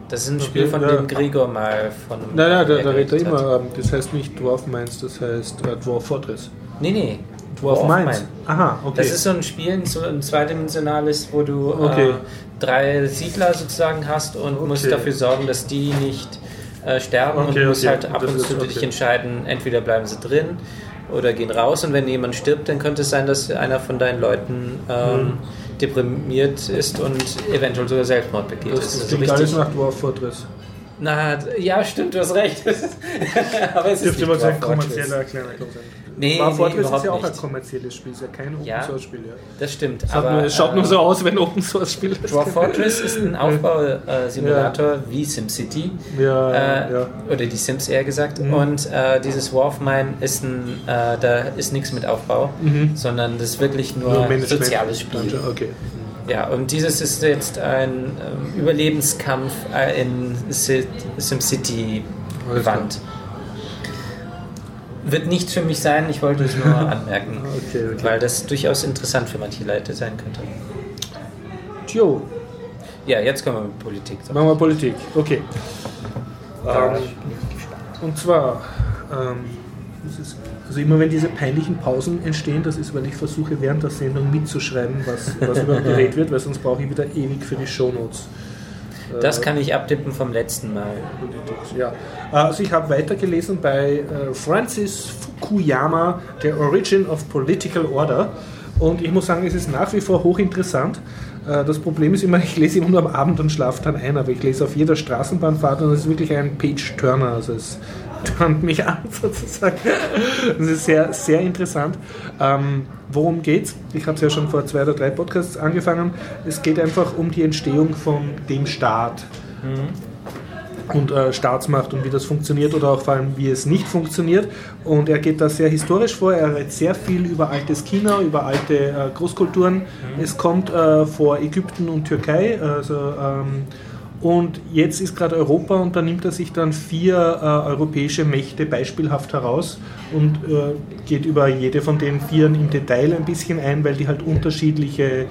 Das ist ein Spiel, Okay, von ja. dem Gregor mal von... Nein, nein, da, da redet er immer. Das heißt nicht Dwarf Mines, das heißt äh, Dwarf Fortress. Nee, nee. War of Mines. Mine. Aha, okay. Das ist so ein Spiel, so ein zweidimensionales, wo du Okay. äh, drei Siedler sozusagen hast und musst Okay. dafür sorgen, dass die nicht äh, sterben Okay, und musst halt ab Das und zu dich entscheiden, entweder bleiben sie drin oder gehen raus und wenn jemand stirbt, dann könnte es sein, dass einer von deinen Leuten ähm, Mhm. deprimiert ist und eventuell sogar Selbstmord begeht. das, das also klingt alles nach Dwarf Fortress. Na, ja, stimmt, du hast recht. *laughs* Aber es ist Dürfte so ein kommerzieller kleiner Club sein. Nee, nee, Fortress ist überhaupt ja auch nicht. ein kommerzielles Spiel, ist ja kein Open Ja. Source Spiel. Ja. Das stimmt. Es, aber, nur, es schaut nur äh, so aus, wenn Open Source Spiel ist. Dwarf Fortress ist ein *laughs* Aufbausimulator wie SimCity. Ja, äh, ja. Oder die Sims eher gesagt. Mhm. Und äh, dieses War of Mine ist ein, äh, da ist nichts mit Aufbau, Mhm. sondern das ist wirklich nur, Nur Management. soziales Spiel. Okay. Ja, und dieses ist jetzt ein ähm, Überlebenskampf äh, in Si- SimCity. Wand. Wird nichts für mich sein, ich wollte es nur *laughs* anmerken, Okay, okay. weil das durchaus interessant für manche Leute sein könnte. Jo, Ja, jetzt kommen wir mit Politik. machen wir Politik. Okay. Da Ähm, und zwar, ähm, ist, also immer wenn diese peinlichen Pausen entstehen, das ist, weil ich versuche während der Sendung mitzuschreiben, was, was überhaupt geredet wird, weil sonst brauche ich wieder ewig für die Shownotes. Das kann ich abtippen vom letzten Mal. Ja. Also ich habe weitergelesen bei äh, Francis Fukuyama, The Origin of Political Order. Und ich muss sagen, es ist nach wie vor hochinteressant. Äh, Das Problem ist immer, ich lese immer nur am Abend und schlafe dann ein, aber ich lese auf jeder Straßenbahnfahrt und es ist wirklich ein Page-Turner. Also es turnt mich an *laughs* sozusagen. Das ist sehr, sehr interessant. Ähm, worum geht's? Ich habe es ja schon vor zwei oder drei Podcasts angefangen. Es geht einfach um die Entstehung von dem Staat und äh, Staatsmacht und wie das funktioniert oder auch vor allem, wie es nicht funktioniert. Und er geht da sehr historisch vor. Er redet sehr viel über altes China, über alte äh, Großkulturen. Es kommt äh, vor Ägypten und Türkei. Also, ähm, und jetzt ist gerade Europa und da nimmt er sich dann vier äh, europäische Mächte beispielhaft heraus und äh, geht über jede von den vieren im Detail ein bisschen ein, weil die halt unterschiedliche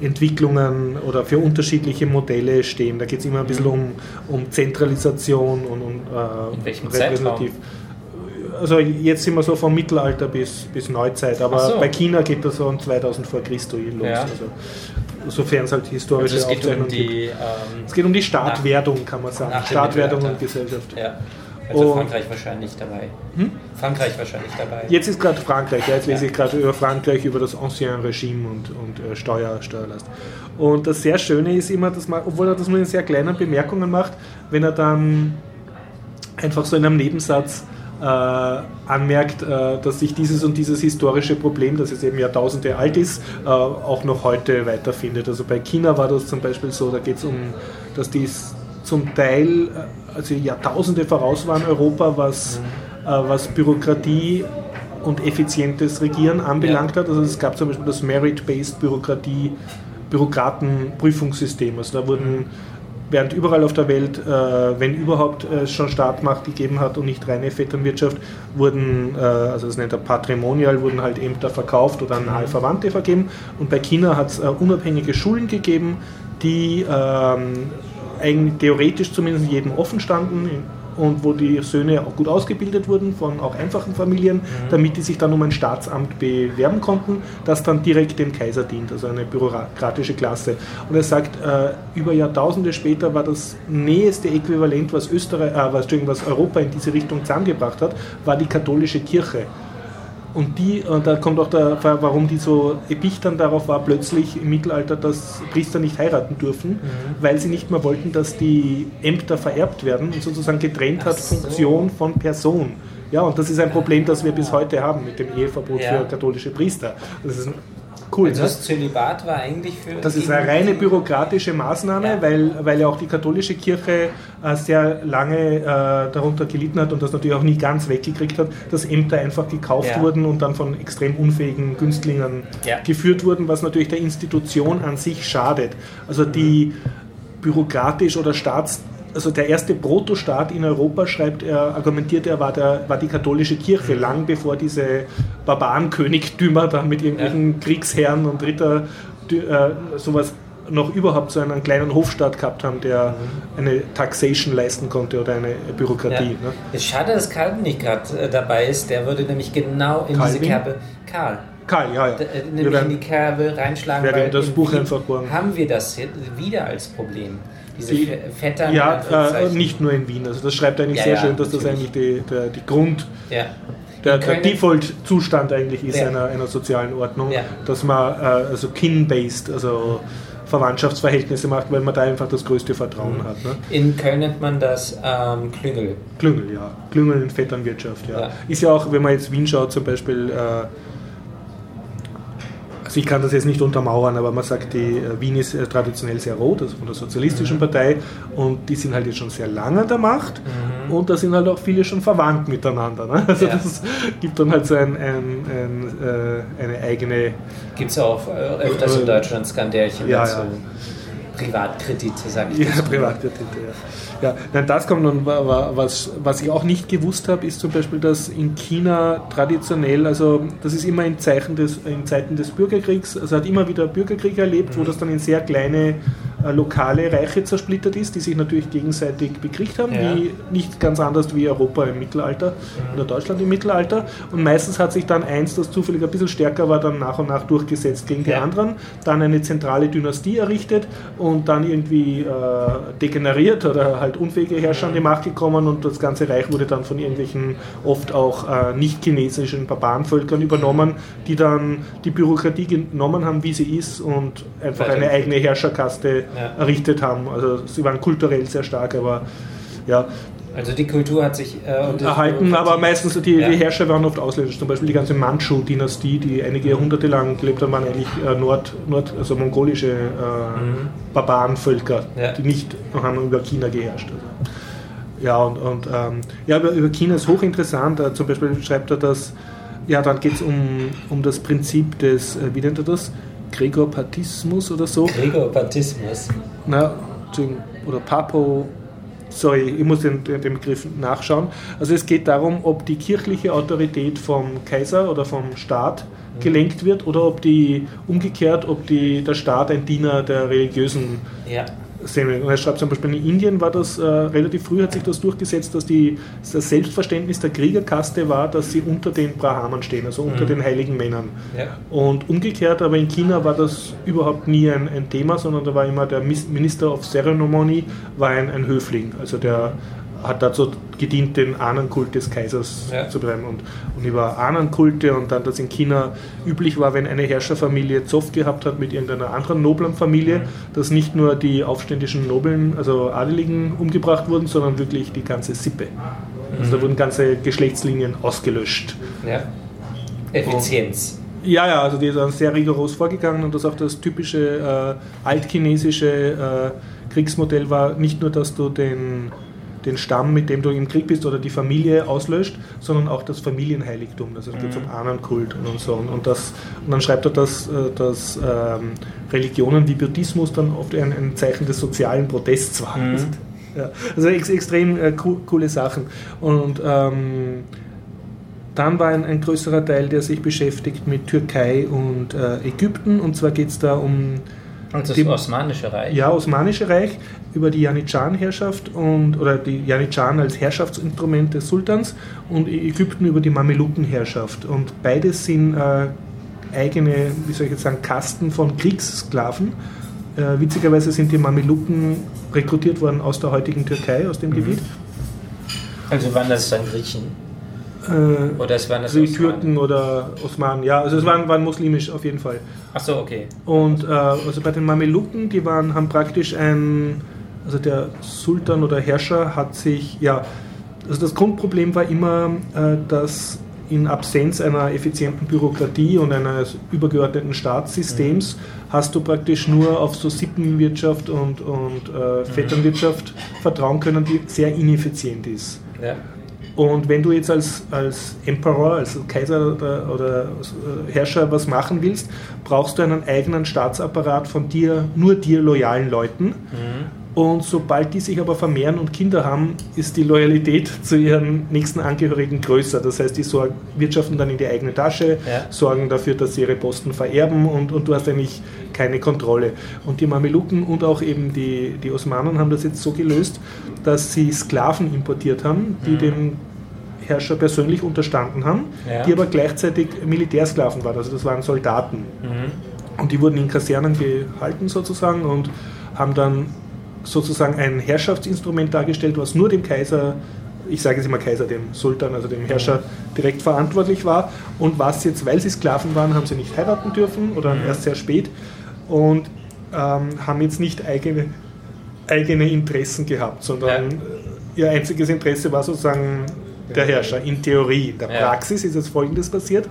Entwicklungen oder für unterschiedliche Modelle stehen. Da geht es immer ein bisschen um, um Zentralisation und um äh, In welchem Zeitraum? Also jetzt sind wir so vom Mittelalter bis, bis Neuzeit, aber so. bei China geht das so um 2000 vor Christus los. Ja. Also, sofern es halt historische Also es geht um die. Ähm, Es geht um die Startwerdung, kann man sagen. Startwerdung und. Gesellschaft. ja. Also. Frankreich wahrscheinlich dabei. Hm? Frankreich wahrscheinlich dabei. Jetzt ist gerade Frankreich, ja, jetzt lese Ja. ich gerade über Frankreich, über das Ancien Regime und, und äh, Steuer, Steuerlast. Und das sehr Schöne ist immer, dass man, obwohl er das nur in sehr kleinen Bemerkungen macht, wenn er dann einfach so in einem Nebensatz anmerkt, äh, dass sich dieses und dieses historische Problem, das jetzt eben Jahrtausende alt ist, äh, auch noch heute weiterfindet. Also bei China war das zum Beispiel so, da geht es um, dass die zum Teil, äh, also Jahrtausende voraus waren Europa, was, äh, was Bürokratie und effizientes Regieren anbelangt hat. Also es gab zum Beispiel das Merit-Based Bürokratie, Bürokratenprüfungssystem. Also da wurden während überall auf der Welt, äh, wenn überhaupt äh, schon Staatmacht gegeben hat und nicht reine Vetternwirtschaft, wurden, äh, also das nennt er Patrimonial, wurden halt Ämter verkauft oder nahe Verwandte vergeben. Und bei China hat es äh, unabhängige Schulen gegeben, die ähm, eigentlich theoretisch zumindest jedem offen standen und wo die Söhne auch gut ausgebildet wurden von auch einfachen Familien, damit die sich dann um ein Staatsamt bewerben konnten, das dann direkt dem Kaiser dient, also eine bürokratische Klasse. Und er sagt, äh, über Jahrtausende später war das nächste Äquivalent, was, Österreich, äh, was Europa in diese Richtung zusammengebracht hat, war die katholische Kirche. Und die, und da kommt auch der, warum die so epichtern darauf war, plötzlich im Mittelalter, dass Priester nicht heiraten dürfen, weil sie nicht mehr wollten, dass die Ämter vererbt werden und sozusagen getrennt hat so. Funktion von Person. Ja, und das ist ein Problem, das wir bis heute haben mit dem Eheverbot Ja. für katholische Priester. Das ist ein cool. Also ne? das Zölibat war eigentlich für. Das ist eine reine bürokratische Maßnahme, Ja. weil, weil ja auch die katholische Kirche äh, sehr lange äh, darunter gelitten hat und das natürlich auch nie ganz weggekriegt hat, dass Ämter einfach gekauft Ja. wurden und dann von extrem unfähigen Günstlingen Ja. geführt wurden, was natürlich der Institution an sich schadet. Also die bürokratisch oder staats also der erste Protostaat in Europa, schreibt er, argumentiert er, war, der, war die katholische Kirche, lang bevor diese Barbarenkönigtümer da mit irgendwelchen Kriegsherren und Ritter äh, sowas noch überhaupt so einen kleinen Hofstaat gehabt haben, der eine Taxation leisten konnte oder eine Ja. Bürokratie. Ne? Ist schade, dass Calvin nicht gerade äh, dabei ist. Der würde nämlich genau in diese Calvin? Kerbe. Karl. Karl, ja, ja. äh, Wir Nämlich in werden- die Kerbe reinschlagen. werden weil das in Buch einfach morgen- Haben wir das jetzt wieder als Problem? Diese Die- Vettern. in ja, äh, nicht nur in Wien. Also das schreibt eigentlich Ja, sehr ja, schön, dass das natürlich. eigentlich die, der, die Grund, Ja. der, der Default-Zustand eigentlich ist einer, einer sozialen Ordnung, dass man äh, also kin-based, also Verwandtschaftsverhältnisse macht, weil man da einfach das größte Vertrauen Mhm. hat. Ne? In Köln nennt man das ähm, Klüngel. Klüngel, ja. Klüngel in Vetternwirtschaft, ja. Ja. Ist ja auch, wenn man jetzt Wien schaut, zum Beispiel, äh, also ich kann das jetzt nicht untermauern, aber man sagt, die äh, Wien ist äh, traditionell sehr rot, also von der Sozialistischen Partei, und die sind halt jetzt schon sehr lange an der Macht und da sind halt auch viele schon verwandt miteinander. Ne? Also Ja. das gibt dann halt so ein, ein, ein, äh, eine eigene Gibt es auch äh, öfters in Deutschland Skandälchen Ja, dazu. ja. Privatkredite, sage ich Ja. Privatkredite, ja. Ja. Nein, das kommt wa- was, was ich auch nicht gewusst habe, ist zum Beispiel, dass in China traditionell, also das ist immer in, Zeichen des, in Zeiten des Bürgerkriegs, also hat immer wieder Bürgerkrieg erlebt, wo das dann in sehr kleine äh, lokale Reiche zersplittert ist, die sich natürlich gegenseitig bekriegt haben, Ja. wie nicht ganz anders wie Europa im Mittelalter oder Deutschland im Mittelalter. Und meistens hat sich dann eins, das zufällig ein bisschen stärker war, dann nach und nach durchgesetzt gegen die Ja. anderen, dann eine zentrale Dynastie errichtet und dann irgendwie äh, degeneriert oder halt unfähige Herrscher an die Macht gekommen und das ganze Reich wurde dann von irgendwelchen oft auch äh, nicht chinesischen Barbarenvölkern übernommen, die dann die Bürokratie genommen haben, wie sie ist und einfach eine eigene Herrscherkaste Ja. errichtet haben. Also sie waren kulturell sehr stark, aber ja, Also die Kultur hat sich äh, erhalten, aber meistens die, Ja. die Herrscher waren oft ausländisch. Zum Beispiel die ganze Manchu-Dynastie, die einige Jahrhunderte lang gelebt haben, waren eigentlich äh, Nord, Nord, also mongolische äh, Barbarenvölker, Ja. die nicht haben über China geherrscht. Also. Ja, und, und ähm, ja, über, über China ist hochinteressant. Äh, zum Beispiel schreibt er, dass, ja, dann geht es um, um das Prinzip des, äh, wie nennt er das? Gregorpatismus oder so. Gregorpatismus. Na, oder Papo, sorry, ich muss den, den, Begriff nachschauen. Also es geht darum, ob die kirchliche Autorität vom Kaiser oder vom Staat gelenkt wird oder ob die umgekehrt, ob die, der Staat ein Diener der religiösen Ja. Sehen. Und er schreibt zum Beispiel, in Indien war das äh, relativ früh, hat sich das durchgesetzt, dass die, das Selbstverständnis der Kriegerkaste war, dass sie unter den Brahmanen stehen, also unter Mhm. den heiligen Männern. ja. Und umgekehrt, aber in China war das überhaupt nie ein, ein Thema, sondern da war immer der Minister of Ceremony, war ein, ein Höfling. Also der hat dazu gedient, den Ahnenkult des Kaisers Ja. zu betreiben. Und, und über Ahnenkulte und dann, dass in China üblich war, wenn eine Herrscherfamilie Zoff gehabt hat mit irgendeiner anderen noblen Familie, Mhm. dass nicht nur die aufständischen Nobeln, also Adeligen, umgebracht wurden, sondern wirklich die ganze Sippe. Also Mhm. da wurden ganze Geschlechtslinien ausgelöscht. ja. Effizienz. Ja, ja, also die sind sehr rigoros vorgegangen und das auch das typische äh, altchinesische äh, Kriegsmodell war nicht nur, dass du den, den Stamm, mit dem du im Krieg bist oder die Familie auslöscht, sondern auch das Familienheiligtum. Also da geht es um Ahnenkult und so. Und, und, das, und dann schreibt er, dass, äh, dass ähm, Religionen wie Buddhismus dann oft ein, ein Zeichen des sozialen Protests waren. Mhm. *laughs* Ja, also ex extrem äh, co coole Sachen. Und ähm, dann war ein, ein größerer Teil, der sich beschäftigt mit Türkei und äh, Ägypten. Und zwar geht es da um Und das Die- Osmanische Reich. ja, Osmanische Reich über die Janitscharen-Herrschaft und oder die Janitscharen als Herrschaftsinstrument des Sultans und Ägypten über die Mamelukenherrschaft. Und beides sind äh, eigene, wie soll ich jetzt sagen, Kasten von Kriegssklaven. Äh, witzigerweise sind die Mameluken rekrutiert worden aus der heutigen Türkei, aus dem Mhm. Gebiet. Also waren das dann Griechen? Äh, Oder es waren das also die Osmanen? Türken oder Osmanen, ja, also es waren, waren muslimisch auf jeden Fall. Achso, okay. Und äh, also bei den Mameluken, die waren, haben praktisch ein, also der Sultan oder Herrscher hat sich, ja, also das Grundproblem war immer, äh, dass in Absenz einer effizienten Bürokratie und eines übergeordneten Staatssystems hast du praktisch nur auf so Sippenwirtschaft und, und äh, Vetternwirtschaft vertrauen können, die sehr ineffizient ist. Ja. Und wenn du jetzt als, als Emperor, als Kaiser oder, oder Herrscher was machen willst, brauchst du einen eigenen Staatsapparat von dir, nur dir loyalen Leuten. Mhm. Und sobald die sich aber vermehren und Kinder haben, ist die Loyalität *laughs* zu ihren nächsten Angehörigen größer. Das heißt, die sorgen, wirtschaften dann in die eigene Tasche, Ja. sorgen dafür, dass sie ihre Posten vererben und, und du hast eigentlich keine Kontrolle. Und die Mameluken und auch eben die, die Osmanen haben das jetzt so gelöst, dass sie Sklaven importiert haben, die dem Herrscher persönlich unterstanden haben, Ja. die aber gleichzeitig Militärsklaven waren. Also das waren Soldaten. Mhm. Und die wurden in Kasernen gehalten sozusagen und haben dann sozusagen ein Herrschaftsinstrument dargestellt, was nur dem Kaiser, ich sage es immer Kaiser, dem Sultan, also dem Herrscher direkt verantwortlich war. Und was jetzt, weil sie Sklaven waren, haben sie nicht heiraten dürfen oder erst sehr spät und ähm, haben jetzt nicht eigene, eigene Interessen gehabt, sondern äh, ihr einziges Interesse war sozusagen der Herrscher, in Theorie. Der Ja. Praxis ist jetzt folgendes passiert,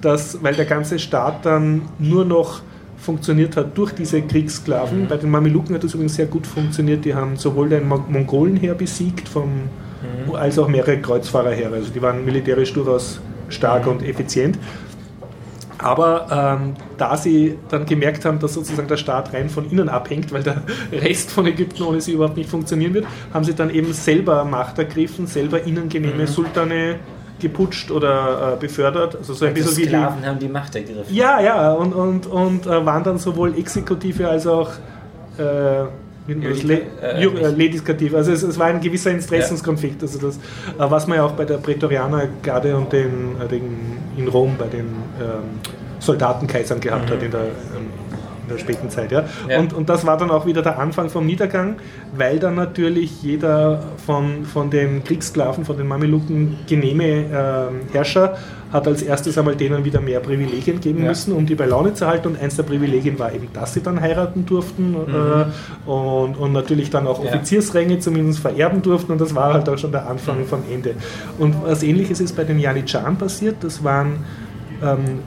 dass, weil der ganze Staat dann nur noch funktioniert hat durch diese Kriegssklaven. Bei den Mameluken hat das übrigens sehr gut funktioniert. Die haben sowohl den Mo- Mongolenheer besiegt, vom, als auch mehrere Kreuzfahrerheere. Also die waren militärisch durchaus stark und effizient. Aber ähm, da sie dann gemerkt haben, dass sozusagen der Staat rein von innen abhängt, weil der *laughs* Rest von Ägypten ohne sie überhaupt nicht funktionieren wird, haben sie dann eben selber Macht ergriffen, selber innengenehme Sultane geputscht oder äh, befördert. Also so ein Die bisschen wie die, Sklaven haben die Macht ergriffen. ja, ja, und, und, und äh, waren dann sowohl Exekutive als auch äh? Le äh, äh, Legislative. Also es, es war ein gewisser Interessenskonflikt. Also das, äh, was man ja auch bei der Prätorianergarde und den, den, in Rom bei den ähm, Soldatenkaisern gehabt hat in der, ähm, in der späten Zeit. Ja? Ja. Und, und das war dann auch wieder der Anfang vom Niedergang, weil dann natürlich jeder von, von den Kriegssklaven, von den Mameluken genehme ähm, Herrscher hat als erstes einmal denen wieder mehr Privilegien geben Ja. müssen, um die bei Laune zu halten. Und eins der Privilegien war eben, dass sie dann heiraten durften äh, und, und natürlich dann auch. Offiziersränge zumindest vererben durften. Und das war halt auch schon der Anfang vom Ende. Und was ähnliches ist bei den Janitscharen passiert. Das waren ähm,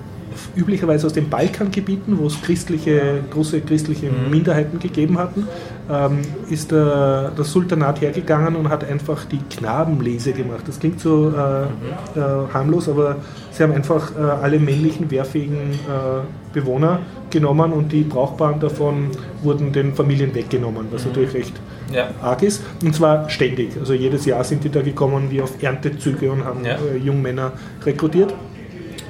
üblicherweise aus den Balkangebieten, wo es christliche, große christliche Minderheiten gegeben hatten, ähm, ist der, der Sultanat hergegangen und hat einfach die Knabenlese gemacht. Das klingt so äh, äh, harmlos, aber sie haben einfach äh, alle männlichen, wehrfähigen äh, Bewohner genommen und die brauchbaren davon wurden den Familien weggenommen, was natürlich recht Ja. arg ist. Und zwar ständig. Also jedes Jahr sind die da gekommen wie auf Erntezüge und haben Ja. äh, Jungmänner rekrutiert.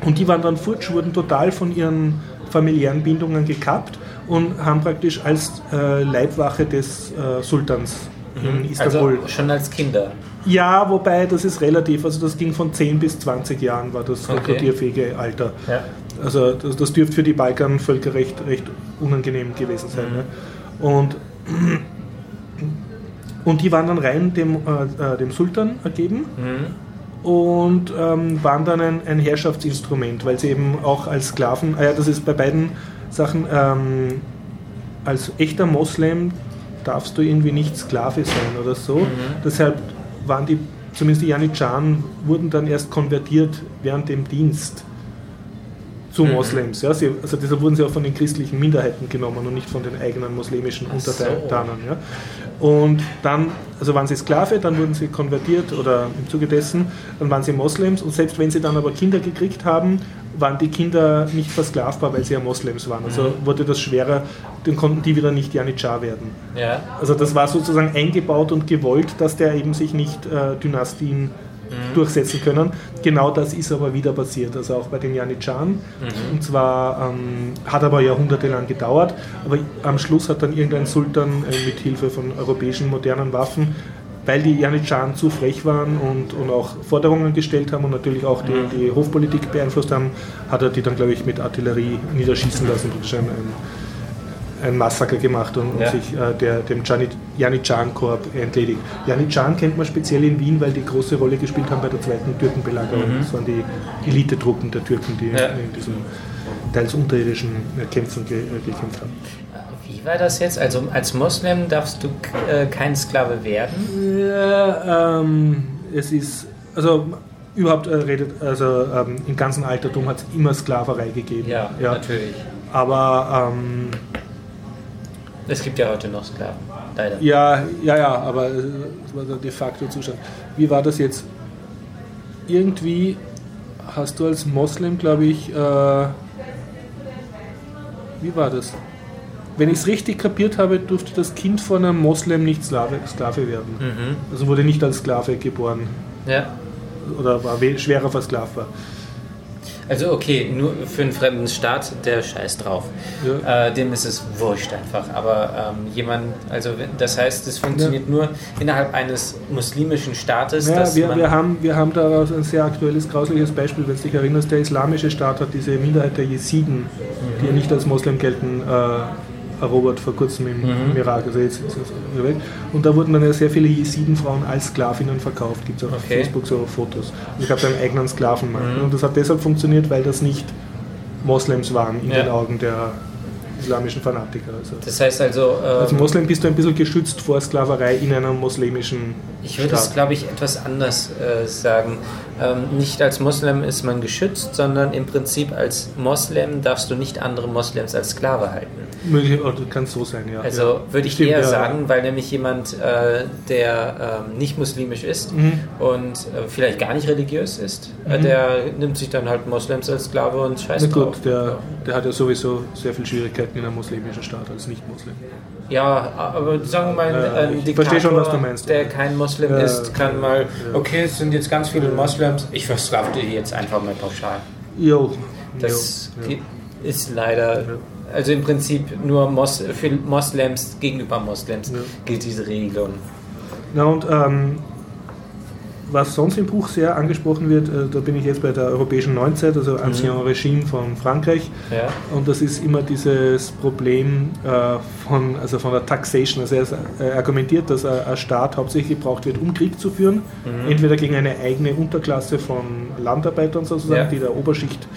Und die waren dann futsch, wurden total von ihren familiären Bindungen gekappt und haben praktisch als äh, Leibwache des äh, Sultans in Istanbul. Also schon als Kinder. ja, wobei das ist relativ, also das ging von 10 bis 20 Jahren war das Okay. rekrutierfähige Alter. Ja. Also das, das dürfte für die Balkanvölker recht, unangenehm gewesen sein. Ne? Und, *clears throat* und die waren dann rein dem, äh, äh, dem Sultan ergeben Mhm. Und ähm, waren dann ein, ein Herrschaftsinstrument, weil sie eben auch als Sklaven, ah ja, das ist bei beiden Sachen, ähm, als echter Moslem darfst du irgendwie nicht Sklave sein oder so. Deshalb waren die, zumindest die Janitscharen, wurden dann erst konvertiert während dem Dienst zu Moslems. Ja? Sie, also deshalb wurden sie auch von den christlichen Minderheiten genommen und nicht von den eigenen muslimischen so. Untertanern. Ja? Und dann, also waren sie Sklave, dann wurden sie konvertiert oder im Zuge dessen, dann waren sie Moslems und selbst wenn sie dann aber Kinder gekriegt haben, waren die Kinder nicht versklavbar, weil sie ja Moslems waren. Also wurde das schwerer, dann konnten die wieder nicht Janitschar werden. Ja. Also das war sozusagen eingebaut und gewollt, dass der eben sich nicht äh, Dynastien durchsetzen können. Genau das ist aber wieder passiert, also auch bei den Janitscharen. Und zwar ähm, hat aber jahrhundertelang gedauert, aber am Schluss hat dann irgendein Sultan äh, mit Hilfe von europäischen modernen Waffen weil die Janitscharen zu frech waren und, und auch Forderungen gestellt haben und natürlich auch die, die Hofpolitik beeinflusst haben, hat er die dann, glaube ich, mit Artillerie niederschießen lassen. Ein, ein, ein Massaker gemacht und, Ja. und sich äh, der, dem Janitscharen-Korps entledigt. Janitscharen kennt man speziell in Wien, weil die große Rolle gespielt haben bei der zweiten Türkenbelagerung. Das waren die Elitetruppen der Türken, die Ja. in diesen teils unterirdischen äh, Kämpfen ge, äh, gekämpft haben. Wie war das jetzt? Also als Moslem darfst du äh, kein Sklave werden? Ja, ähm, es ist, also überhaupt äh, redet, also ähm, im ganzen Altertum hat es immer Sklaverei gegeben. Ja, natürlich. Aber ähm, Es gibt ja heute noch Sklaven, leider. ja, ja, ja, aber äh, das war der de facto Zustand. Wie war das jetzt? Irgendwie hast du als Moslem, glaube ich, äh, wie war das? Wenn ich es richtig kapiert habe, durfte das Kind von einem Moslem nicht Sklave, Sklave werden. Mhm. Also wurde nicht als Sklave geboren Ja. oder war we- schwerer versklavbar. Also okay, nur für einen fremden Staat, der scheiß drauf. Ja. Äh, dem ist es wurscht einfach. Aber ähm, jemand, also das heißt, es funktioniert nur innerhalb eines muslimischen Staates, Ja, dass wir, man wir, haben, wir haben daraus ein sehr aktuelles, grausliches Beispiel, wenn du dich erinnerst, der islamische Staat hat diese Minderheit der Jesiden, die ja nicht als Moslem gelten, äh, erobert vor kurzem im, im Irak, also jetzt es der Welt. Und da wurden dann ja sehr viele Jesidenfrauen als Sklavinnen verkauft, gibt es auch auf Okay. Facebook so Fotos. Ich habe einen eigenen Sklavenmarkt. Und das hat deshalb funktioniert, weil das nicht Moslems waren in Ja. den Augen der islamischen Fanatiker. Also. das heißt also, ähm, Als Moslem bist du ein bisschen geschützt vor Sklaverei in einem muslimischen ich würde es glaube ich etwas anders äh, sagen. Ähm, nicht als Moslem ist man geschützt, sondern im Prinzip als Moslem darfst du nicht andere Moslems als Sklave halten. Möglich, kann so sein, ja. Also ja. würde ich Stimmt, eher ja. sagen, weil nämlich jemand, äh, der ähm, nicht muslimisch ist Mhm. und äh, vielleicht gar nicht religiös ist, äh, der nimmt sich dann halt Moslems als Sklave und Na scheißt drauf. gut, der, der hat ja sowieso sehr viel Schwierigkeiten in einem muslimischen Staat als Nicht-Muslim. Ja, aber sagen wir mal, ein Diktator, schon, der kein Moslem Ja, ist, kann mal, okay, es sind jetzt ganz viele Moslems, ich versklave die jetzt einfach mal pauschal. Jo. Das jo, ist leider, also im Prinzip nur Mos für Moslems gegenüber Moslems Ja. gilt diese Regelung. Na und ähm, was sonst im Buch sehr angesprochen wird, äh, da bin ich jetzt bei der europäischen Neuzeit, also Ancien Regime von Frankreich. Ja. Und das ist immer dieses Problem äh, von, also von der Taxation. Also er ist, äh, argumentiert, dass ein, Staat hauptsächlich gebraucht wird, um Krieg zu führen. Entweder gegen eine eigene Unterklasse von Landarbeitern sozusagen, Ja. die der Oberschicht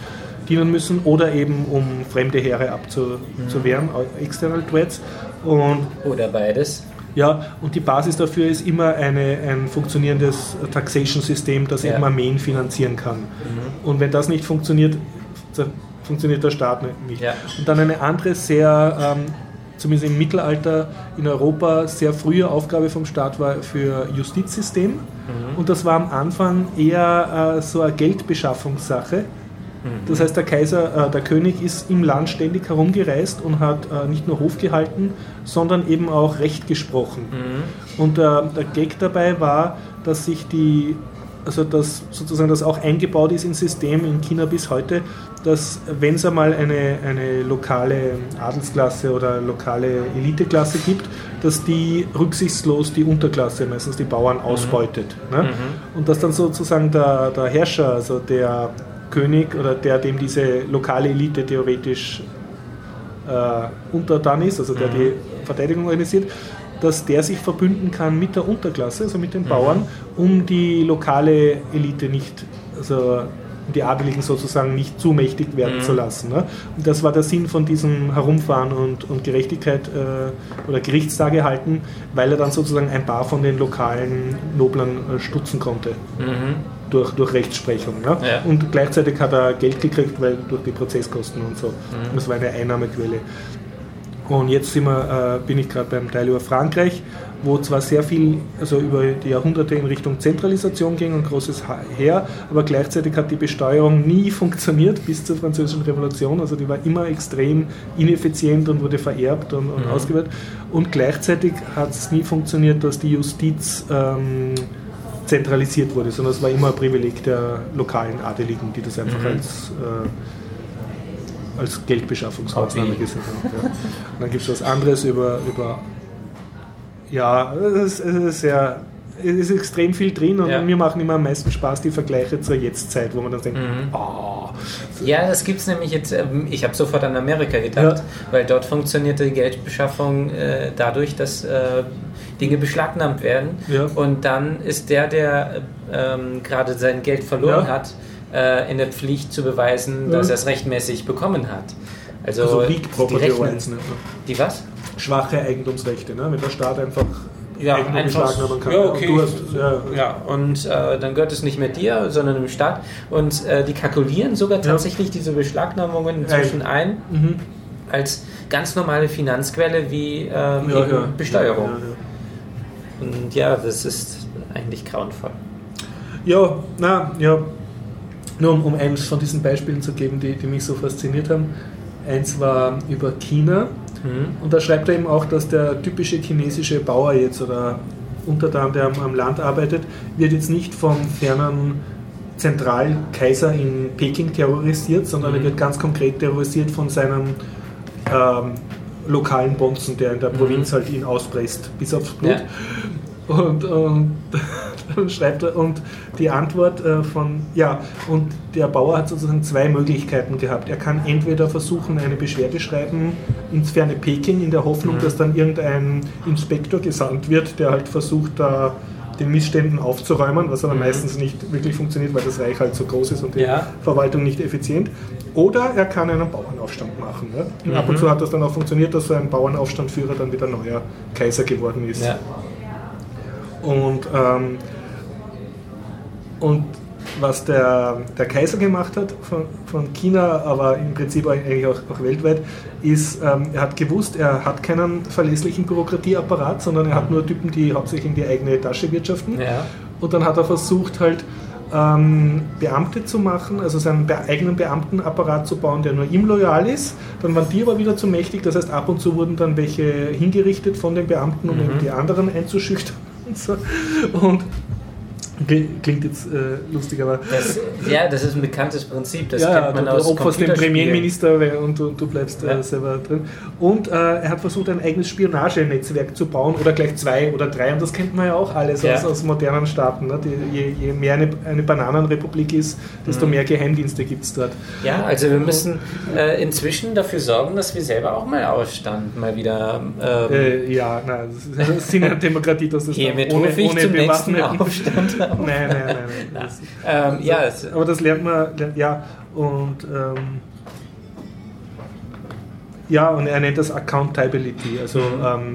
dienen müssen, oder eben um fremde Heere abzuwehren, external threats. Und Oder beides. Ja, und die Basis dafür ist immer eine, ein funktionierendes Taxation-System, das Ja. eben Armeen finanzieren kann. Und wenn das nicht funktioniert, funktioniert der Staat nicht. Ja. Und dann eine andere sehr, ähm, zumindest im Mittelalter in Europa, sehr frühe Aufgabe vom Staat war für Justizsystem. Und das war am Anfang eher äh, so eine Geldbeschaffungssache. Das heißt, der Kaiser, äh, der König ist im Land ständig herumgereist und hat äh, nicht nur Hof gehalten, sondern eben auch Recht gesprochen. Und äh, der Gag dabei war, dass sich die, also dass sozusagen das auch eingebaut ist ins System in China bis heute, dass wenn es einmal eine, eine lokale Adelsklasse oder lokale Eliteklasse gibt, dass die rücksichtslos die Unterklasse, meistens die Bauern, ausbeutet. Ne? Und dass dann sozusagen der, der Herrscher, also der König oder der, dem diese lokale Elite theoretisch äh, untertan ist, also der die Verteidigung organisiert, dass der sich verbünden kann mit der Unterklasse, also mit den Bauern, um die lokale Elite nicht, also die Adeligen sozusagen nicht zu mächtig werden zu lassen. Ne? Und das war der Sinn von diesem Herumfahren und, und Gerechtigkeit äh, oder Gerichtstage halten, weil er dann sozusagen ein paar von den lokalen Noblern äh, stutzen konnte durch, durch Rechtsprechung. Ne? Ja. Und gleichzeitig hat er Geld gekriegt, weil durch die Prozesskosten und so. Das war eine Einnahmequelle. Und jetzt wir, äh, bin ich gerade beim Teil über Frankreich, wo zwar sehr viel also über die Jahrhunderte in Richtung Zentralisation ging und großes Heer, aber gleichzeitig hat die Besteuerung nie *laughs* funktioniert bis zur Französischen Revolution. Also die war immer extrem ineffizient und wurde vererbt und, und ausgewertet. Und gleichzeitig hat es nie funktioniert, dass die Justiz ähm, zentralisiert wurde, sondern es war immer ein Privileg der lokalen Adeligen, die das einfach als, äh, als Geldbeschaffungsmaßnahme gesehen haben. Ja. Und dann gibt es was anderes über, über ja, es ist, es sehr, es ist extrem viel drin und Ja. mir machen immer am meisten Spaß die Vergleiche zur Jetztzeit, wo man dann denkt, Mhm. oh, Ja, das gibt es nämlich jetzt, ähm, ich habe sofort an Amerika gedacht, Ja. weil dort funktioniert die Geldbeschaffung äh, dadurch, dass äh, Dinge beschlagnahmt werden Ja. und dann ist der, der ähm, gerade sein Geld verloren Ja. hat, äh, in der Pflicht zu beweisen, dass Ja. er es rechtmäßig bekommen hat. Also, also Weak die Property rechnen- Rights. Ne? Die was? Schwache Eigentumsrechte. Ne? Wenn der Staat einfach ja, irgendwo einfach, beschlagnahmen kann. ja, okay. Du hast, ja, Ja, und äh, dann gehört es nicht mehr dir, sondern dem Staat. Und äh, die kalkulieren sogar tatsächlich diese Beschlagnahmungen inzwischen ein mhm. als ganz normale Finanzquelle wie ähm, ja, ja. Besteuerung. Und ja, das ist eigentlich grauenvoll. Ja, na, ja. Nur um, um eins von diesen Beispielen zu geben, die, die mich so fasziniert haben. Eins war über China. Mhm. Und da schreibt er eben auch, dass der typische chinesische Bauer jetzt oder Untertan, der am, am Land arbeitet, wird jetzt nicht vom fernen Zentralkaiser in Peking terrorisiert, sondern er Mhm. wird ganz konkret terrorisiert von seinem ähm, lokalen Bonzen, der in der Provinz halt ihn auspresst, bis aufs Blut. Ja. Und, und *laughs* dann schreibt er, und die Antwort äh, von, ja, und der Bauer hat sozusagen zwei Möglichkeiten gehabt. Er kann entweder versuchen, eine Beschwerde schreiben ins ferne Peking, in der Hoffnung, Mhm. dass dann irgendein Inspektor gesandt wird, der halt versucht, da den Missständen aufzuräumen, was aber Mhm. meistens nicht wirklich funktioniert, weil das Reich halt so groß ist und die Ja. Verwaltung nicht effizient. Oder er kann einen Bauernaufstand machen. Ne? Und Ab und Mhm. zu hat das dann auch funktioniert, dass so ein Bauernaufstandführer dann wieder neuer Kaiser geworden ist. Ja. Und, ähm, und was der, der Kaiser gemacht hat von, von China, aber im Prinzip eigentlich auch, auch weltweit, ist, ähm, er hat gewusst, er hat keinen verlässlichen Bürokratieapparat, sondern er hat nur Typen, die hauptsächlich in die eigene Tasche wirtschaften. Ja. Und dann hat er versucht, halt ähm, Beamte zu machen, also seinen eigenen Beamtenapparat zu bauen, der nur ihm loyal ist. Dann waren die aber wieder zu mächtig, das heißt, ab und zu wurden dann welche hingerichtet von den Beamten, um Mhm. eben die anderen einzuschüchtern *laughs* und so. Und klingt jetzt äh, lustig, aber Das, ja, das ist ein bekanntes Prinzip. Das ja, kennt man du, aus du opferst den. Premierminister und du, du bleibst Ja. äh, selber drin. Und äh, er hat versucht, ein eigenes Spionagenetzwerk zu bauen oder gleich zwei oder drei. Und das kennt man ja auch alles Ja. aus, aus modernen Staaten. Ne? Die, je, je mehr eine, eine Bananenrepublik ist, desto Mhm. mehr Geheimdienste gibt es dort. Ja, also wir müssen äh, inzwischen dafür sorgen, dass wir selber auch mal Aufstand mal wieder. Ähm, Äh, ja, nein, das ist- ja Demokratie, dass das ohne, ohne zum nächsten Aufstand auf. *laughs* *laughs* Nein, nein, nein. nein. *laughs* Ähm, ja, es, aber das lernt man, lernt, ja, und ähm, ja, und er nennt das Accountability, also Mhm.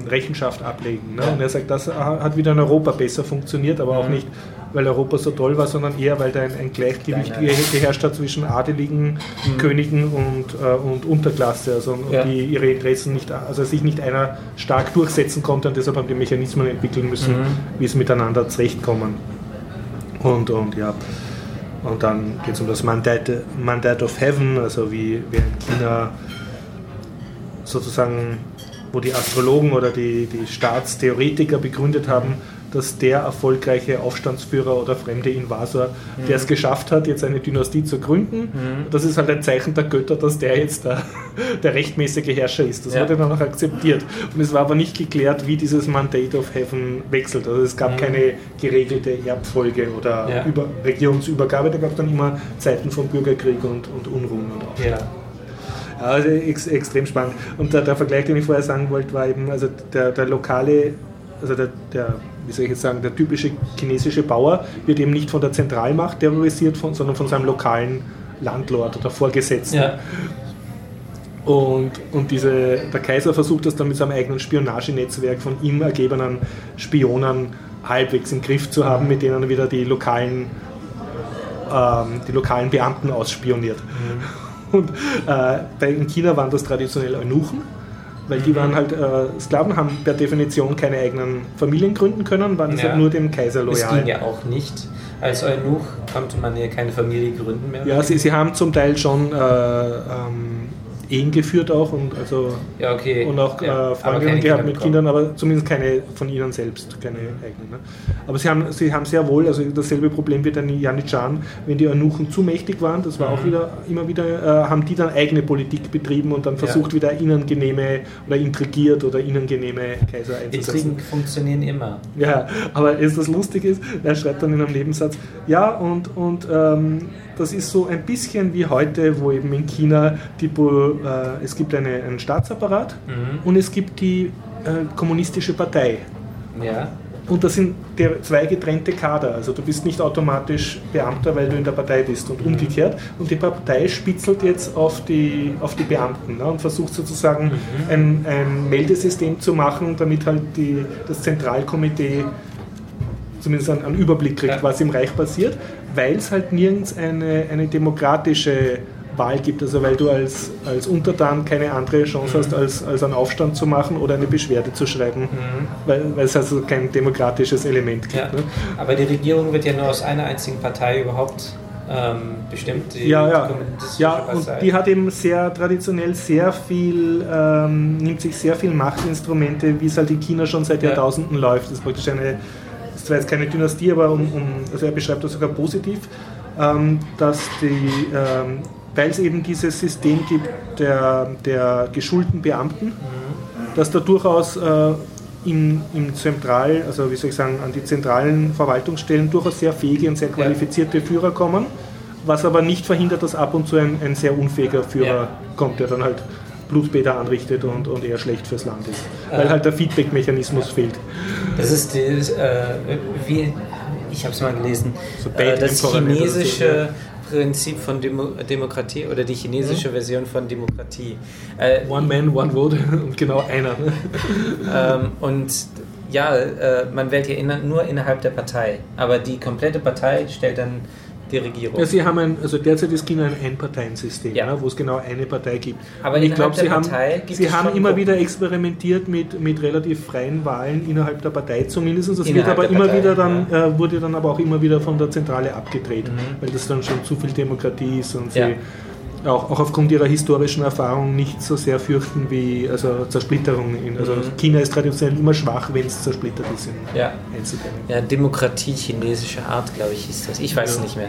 ähm, Rechenschaft ablegen. Ne? Und er sagt, das hat wieder in Europa besser funktioniert, aber auch Mhm. nicht, weil Europa so toll war, sondern eher, weil da ein, ein Gleichgewicht ge- geherrscht hat zwischen Adeligen, Mhm. Königen und, äh, und Unterklasse, also und Ja. die ihre Interessen nicht, also sich nicht einer stark durchsetzen konnte und deshalb haben die Mechanismen entwickeln müssen, Mhm. wie es miteinander zurechtkommen. Und, und ja. Und dann geht es um das Mandate, Mandate of Heaven, also wie, wie in China sozusagen, wo die Astrologen oder die, die Staatstheoretiker begründet haben, dass der erfolgreiche Aufstandsführer oder fremde Invasor, der es geschafft hat, jetzt eine Dynastie zu gründen, Mhm. das ist halt ein Zeichen der Götter, dass der jetzt der, *laughs* der rechtmäßige Herrscher ist. Das Ja. wurde dann auch akzeptiert. Und es war aber nicht geklärt, wie dieses Mandate of Heaven wechselt. Also es gab Mhm. keine geregelte Erbfolge oder Ja. Über Regierungsübergabe. Da gab es dann immer Zeiten von Bürgerkrieg und, und Unruhen und ja. Ja, also ex, extrem spannend. Und der, der Vergleich, den ich vorher sagen wollte, war eben, also der, der lokale, also der, der, wie soll ich jetzt sagen, der typische chinesische Bauer wird eben nicht von der Zentralmacht terrorisiert, von, sondern von seinem lokalen Landlord oder Vorgesetzten. ja. Und, und diese, der Kaiser versucht das dann mit seinem eigenen Spionagenetzwerk von ihm ergebenen Spionen halbwegs im Griff zu haben, mit denen er wieder die lokalen, ähm, die lokalen Beamten ausspioniert. Und äh, in China waren das traditionell Eunuchen, weil die waren halt äh, Sklaven, haben per Definition keine eigenen Familien gründen können, waren Ja. deshalb nur dem Kaiser loyal. ging ja auch nicht. Als Eunuch konnte man ja keine Familie gründen mehr. Ja, sie, sie haben zum Teil schon äh, ähm, Ehen geführt auch und also Ja, okay. und auch ja, äh, Freundinnen gehabt mit bekommen. Kindern, aber zumindest keine von ihnen selbst, keine eigenen. Ne? Aber sie haben, sie haben sehr wohl, also dasselbe Problem wie der Janitschan, wenn die Eunuchen zu mächtig waren, das war auch Mhm. wieder immer wieder, äh, haben die dann eigene Politik betrieben und dann versucht wieder ihnen genehme oder intrigiert oder ihnen genehme Kaiser einzusetzen. Intrigen funktionieren immer. Ja, aber ist das lustig ist, er schreibt dann in einem Nebensatz, ja, und, und ähm, das ist so ein bisschen wie heute, wo eben in China die, äh, es gibt eine, einen Staatsapparat Mhm. und es gibt die äh, kommunistische Partei. Ja. Und das sind der zwei getrennte Kader. Also du bist nicht automatisch Beamter, weil du in der Partei bist und umgekehrt. Und die Partei spitzelt jetzt auf die, auf die Beamten ne, und versucht sozusagen ein, ein Meldesystem zu machen, damit halt die, das Zentralkomitee zumindest einen, einen Überblick kriegt, Ja. was im Reich passiert, weil es halt nirgends eine, eine demokratische Wahl gibt, also weil du als, als Untertan keine andere Chance hast, als, als einen Aufstand zu machen oder eine Beschwerde zu schreiben, weil, weil es also kein demokratisches Element gibt. Ja. Ne? Aber die Regierung wird ja nur aus einer einzigen Partei überhaupt ähm, bestimmt. Die Ja, ja. ja, und die hat eben sehr traditionell sehr viel, ähm, nimmt sich sehr viel Machtinstrumente, wie es halt in China schon seit Ja. Jahrtausenden läuft. Das ist praktisch eine, ist zwar jetzt keine Dynastie, aber um, um, also er beschreibt das sogar positiv, ähm, dass die, ähm, weil es eben dieses System gibt der, der geschulten Beamten, dass da durchaus äh, im, im Zentral, also wie soll ich sagen, an die zentralen Verwaltungsstellen durchaus sehr fähige und sehr qualifizierte Führer kommen, was aber nicht verhindert, dass ab und zu ein, ein sehr unfähiger Führer Ja. kommt, der dann halt Blutbäder anrichtet und, und eher schlecht fürs Land ist. Äh. Weil halt der Feedback-Mechanismus fehlt. Das ist die, äh, wie, ich habe es mal gelesen, So äh, das das chinesische Prinzip von Demo Demokratie oder die chinesische Version von Demokratie. Äh, One man, one vote *laughs* und genau einer. ähm, und ja, äh, man wählt ja inner, nur innerhalb der Partei, aber die komplette Partei stellt dann die Regierung. Ja, sie haben ein, also derzeit ist China ein Einparteiensystem, Ja. ne, wo es genau eine Partei gibt. Aber ich glaube, sie haben, sie haben immer Gruppen. wieder experimentiert mit, mit relativ freien Wahlen innerhalb der Partei zumindest. Das wird aber immer Partei, wieder dann, äh, wurde dann aber auch immer wieder von der Zentrale abgedreht, weil das dann schon zu viel Demokratie ist und sie Ja. Auch, auch aufgrund ihrer historischen Erfahrung nicht so sehr fürchten wie also Zersplitterung. In, also China ist traditionell immer schwach, wenn es zersplittert ist in Ja. Ja, Demokratie chinesischer Art, glaube ich, hieß das. Ich weiß es Ja. nicht mehr.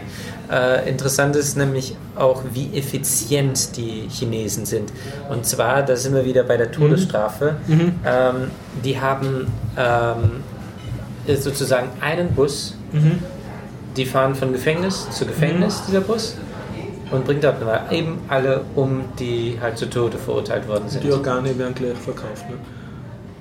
Äh, interessant ist nämlich auch, wie effizient die Chinesen sind. Und zwar, da sind wir wieder bei der Todesstrafe. Mhm. Ähm, die haben ähm, sozusagen einen Bus, Mhm. die fahren von Gefängnis zu Gefängnis, dieser Bus, und bringt dort mal eben alle um, die halt zu Tode verurteilt worden sind. Die Organe werden gleich verkauft. Ne?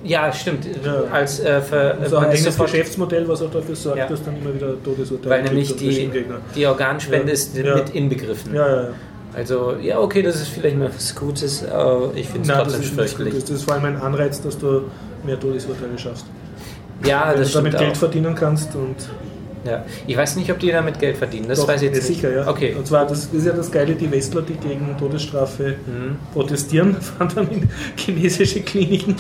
Ja, stimmt. Ja. Als äh, ist auch ein ist enges Geschäftsmodell, was auch dafür sorgt, Ja. dass dann immer wieder Todesurteile Weil nämlich die, die Organspende Ja. ist mit inbegriffen. Ja, ja, ja. Also, ja, okay, das ist vielleicht mal was Gutes, aber ich finde es trotzdem fürchterlich. das ist vor allem ein Anreiz, dass du mehr Todesurteile schaffst. Ja, Wenn das du damit stimmt Geld auch. verdienen kannst und Ja. Ich weiß nicht, ob die damit Geld verdienen, das Doch, weiß ich jetzt ja, nicht. sicher, ja. Okay. Und zwar, das ist ja das Geile, die Westler, die gegen Todesstrafe Mhm. protestieren, *laughs* fahren dann in chinesische Kliniken,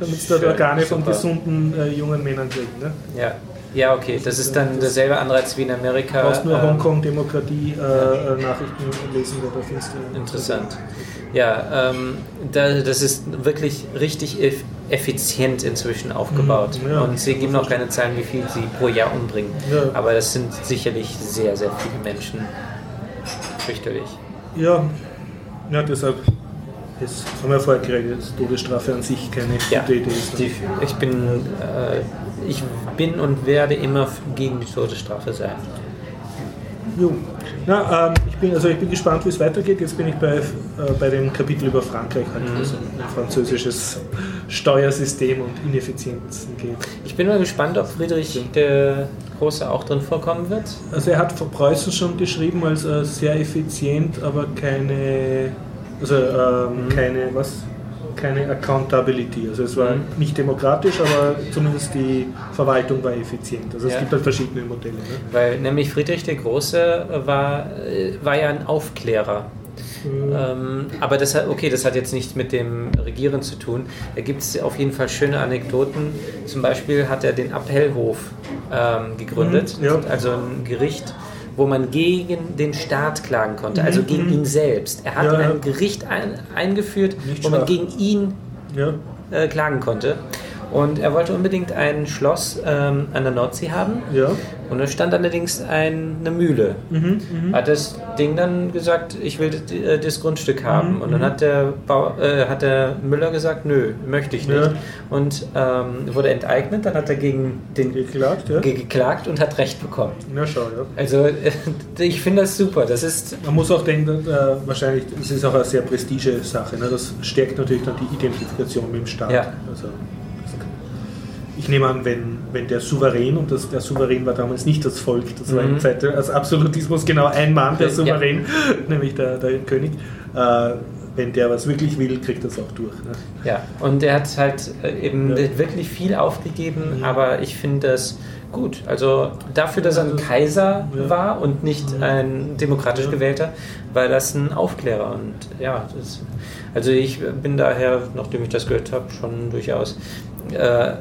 damit sie dort Organe von super. gesunden äh, jungen Männern kriegen. Ne? Ja. ja, okay, das ist dann derselbe Anreiz wie in Amerika. Du brauchst nur ähm, Hongkong-Demokratie-Nachrichten lesen, da findest. Interessant. Ja, ähm, da, das ist wirklich richtig eff effizient inzwischen aufgebaut. Mhm, ja. Und sie geben noch keine Zahlen, wie viel sie pro Jahr umbringen. Ja. Aber das sind sicherlich sehr, sehr viele Menschen. Fürchterlich. Ja, ja deshalb ist, haben wir vorher geredet, dass Todesstrafe an sich keine Ja, gute Idee ist. die, ich, bin, äh, ich bin und werde immer gegen die Todesstrafe sein. Jo. Na, ähm, ich, bin, also ich bin gespannt, wie es weitergeht. Jetzt bin ich bei, äh, bei dem Kapitel über Frankreich, halt, Mhm. wo es um ein französisches Steuersystem und Ineffizienzen geht. Ich bin mal gespannt, ob Friedrich der Große auch drin vorkommen wird. Also er hat von Preußen schon beschrieben als äh, sehr effizient, aber keine, also ähm, keine, was, keine Accountability. Also es war Mhm. nicht demokratisch, aber zumindest die Verwaltung war effizient. Also es Ja. gibt halt verschiedene Modelle. Ne? Weil nämlich Friedrich der Große war, äh, war ja ein Aufklärer. Ähm, aber das hat, okay, das hat jetzt nichts mit dem Regieren zu tun. Da gibt es auf jeden Fall schöne Anekdoten. Zum Beispiel hat er den Appellhof ähm, gegründet, Mhm, ja. also ein Gericht, wo man gegen den Staat klagen konnte, also gegen ihn selbst. Er hat Mhm, Ja, ein Gericht ein, eingeführt, Nicht wo man schwach. gegen ihn Ja. äh, klagen konnte. Und er wollte unbedingt ein Schloss ähm, an der Nordsee haben. Ja. Und da stand allerdings ein, eine Mühle. Mhm, mhm. Hat das Ding dann gesagt, ich will das, äh, das Grundstück haben. Mhm, Und dann mhm. hat der, Bau, äh, hat der Müller gesagt, nö, möchte ich nicht. Ja. Und ähm, wurde enteignet. Dann hat er gegen den Geklagt, ja? ge- geklagt und hat Recht bekommen. Na schau, ja. Also äh, *laughs* ich finde das super. Das ist Man muss auch denken, äh, wahrscheinlich, es ist auch eine sehr prestige Sache. Ne? Das stärkt natürlich dann die Identifikation mit dem Staat. Ja. Also, ich nehme an, wenn, wenn der Souverän, und das, der Souverän war damals nicht das Volk, das war Mhm. in Zeit des Absolutismus genau ein Mann, der Ja. Souverän, *laughs* nämlich der, der König, äh, wenn der was wirklich will, kriegt es auch durch. Ne? Ja, und er hat halt äh, eben Ja. wirklich viel aufgegeben, Mhm. aber ich finde das gut. Also dafür, dass er ein Also, Kaiser ja. war und nicht Mhm. ein demokratisch Ja. gewählter, war das ein Aufklärer. Und ja, das, also ich bin daher, nachdem ich das gehört habe, schon durchaus äh,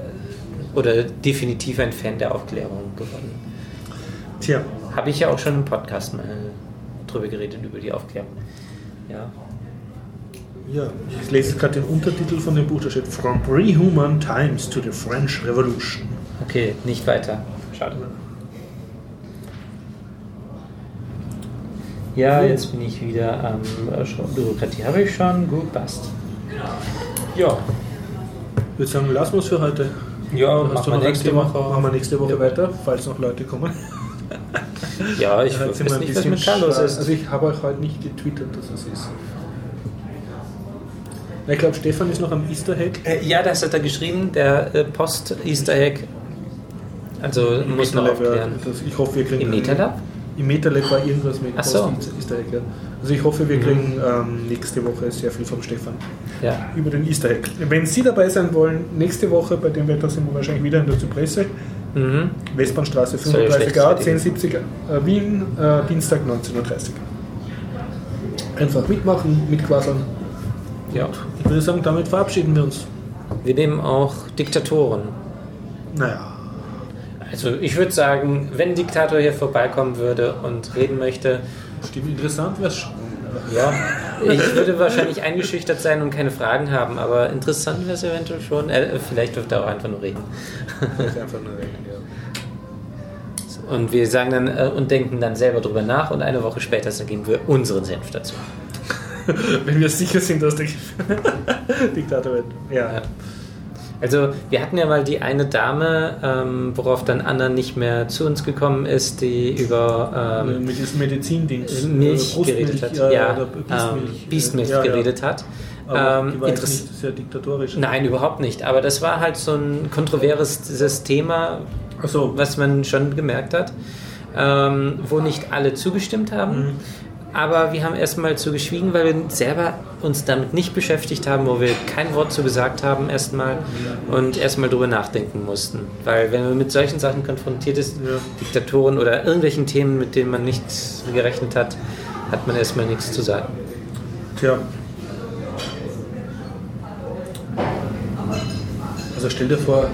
oder definitiv ein Fan der Aufklärung geworden. Tja, Habe ich ja auch schon im Podcast mal drüber geredet, über die Aufklärung. Ja. ja, ich lese gerade den Untertitel von dem Buch, da steht From Pre-Human Times to the French Revolution. Okay, nicht weiter. Schade. Ja, jetzt bin ich wieder am äh, schon- Bürokratie. Habe ich schon? Gut, passt. Ja, Ich würde sagen, lassen wir es für heute. Ja Hast machen wir nächste? Woche. Machen wir nächste Woche weiter, falls noch Leute kommen. Ja, ich weiß nicht, was mit Carlos ist. Also ich habe euch heute nicht getwittert, dass es ist. Ich glaube, Stefan ist noch am Easter Egg. Äh, ja, das hat er geschrieben, der äh, Post-Easter Egg. Also muss man MetaLab, ja. aufklären. Das, ich hoffe, wir kriegen Im Metalab? Im Metalab war irgendwas mit Ach so. Post Easter Egg. Ja. Also ich hoffe, wir kriegen ähm, nächste Woche sehr viel vom Stefan Ja. über den Easter Egg. Wenn Sie dabei sein wollen, nächste Woche bei dem Wetter sind wir wahrscheinlich wieder in der Zypresse. Mhm. Westbahnstraße Soll ja 35a, schlecht 1070 äh, Wien, äh, Dienstag 19.30 Uhr. Einfach mitmachen, mitquasseln. ja. Ich würde sagen, damit verabschieden wir uns. Wir nehmen auch Diktatoren. Naja, Also ich würde sagen, wenn ein Diktator hier vorbeikommen würde und reden möchte, stimmt, interessant wäre es schon. ja, ich würde wahrscheinlich eingeschüchtert sein und keine Fragen haben, aber interessant wäre es eventuell schon. Äh, vielleicht dürfte er auch einfach nur reden. Einfach nur reden, ja. Und wir sagen dann äh, und denken dann selber drüber nach und eine Woche später geben wir unseren Senf dazu. *laughs* Wenn wir sicher sind, dass der *laughs* Diktator wird. Ja. Ja. Also wir hatten ja mal die eine Dame, ähm, worauf dann Anna nicht mehr zu uns gekommen ist, die über ähm, Mit diesem Medizindings. Milch äh, geredet hat. äh, ja, ähm, Biestmilch, Biestmilch äh, ja, geredet ja. hat. Aber Ähm, nicht sehr diktatorisch. Nein, überhaupt nicht. Aber das war halt so ein kontroverses Thema, Achso, was man schon gemerkt hat, ähm, wo nicht alle zugestimmt haben. Mhm. Aber wir haben erstmal zu geschwiegen, weil wir selber uns damit nicht beschäftigt haben, wo wir kein Wort zu gesagt haben erstmal und erstmal drüber nachdenken mussten. Weil wenn man mit solchen Sachen konfrontiert ist, Ja. Diktatoren oder irgendwelchen Themen, mit denen man nicht gerechnet hat, hat man erstmal nichts zu sagen. tja. Also stell dir vor,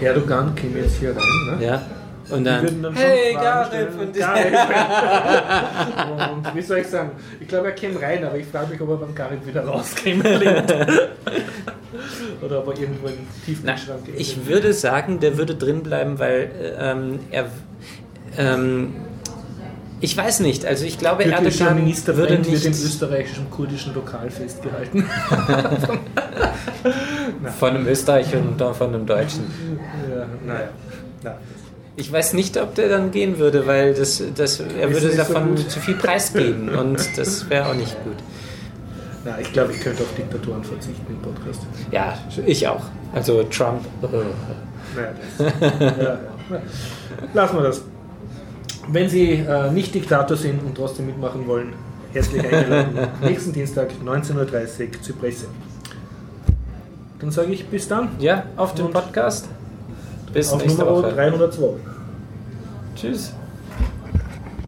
Erdogan käme jetzt hier rein, ne? Ja? Und dann, würden dann schon hey Gareth, und Gareth. und wie soll ich sagen? Ich glaube, er käme rein, aber ich frage mich, ob er beim Gareth wieder rauskäme. *laughs* Oder ob er irgendwo im Na, Tiefkühlschrank ich würde sagen, der würde drin bleiben, weil ähm, er. Ähm, ich weiß nicht, also ich glaube, Türkischer Erdogan Minister würde wird im nicht österreichischen kurdischen Lokal festgehalten. *laughs* von einem Österreicher und dann von einem Deutschen. ja, naja. Na. Ich weiß nicht, ob der dann gehen würde, weil das, das, er würde so davon gut. zu viel preisgeben und das wäre auch nicht gut. Na, ich glaube, ich könnte auf Diktatoren verzichten im Podcast. Ja, ich auch. Also Trump. Naja, das, ja, ja. Lassen wir das. Wenn Sie äh, nicht Diktator sind und trotzdem mitmachen wollen, herzlich eingeladen. *laughs* Nächsten Dienstag, 19.30 Uhr, Zypresse. Dann sage ich bis dann. Ja, auf den Podcast. Bis Auf nächste Nummer Woche. 302. Tschüss.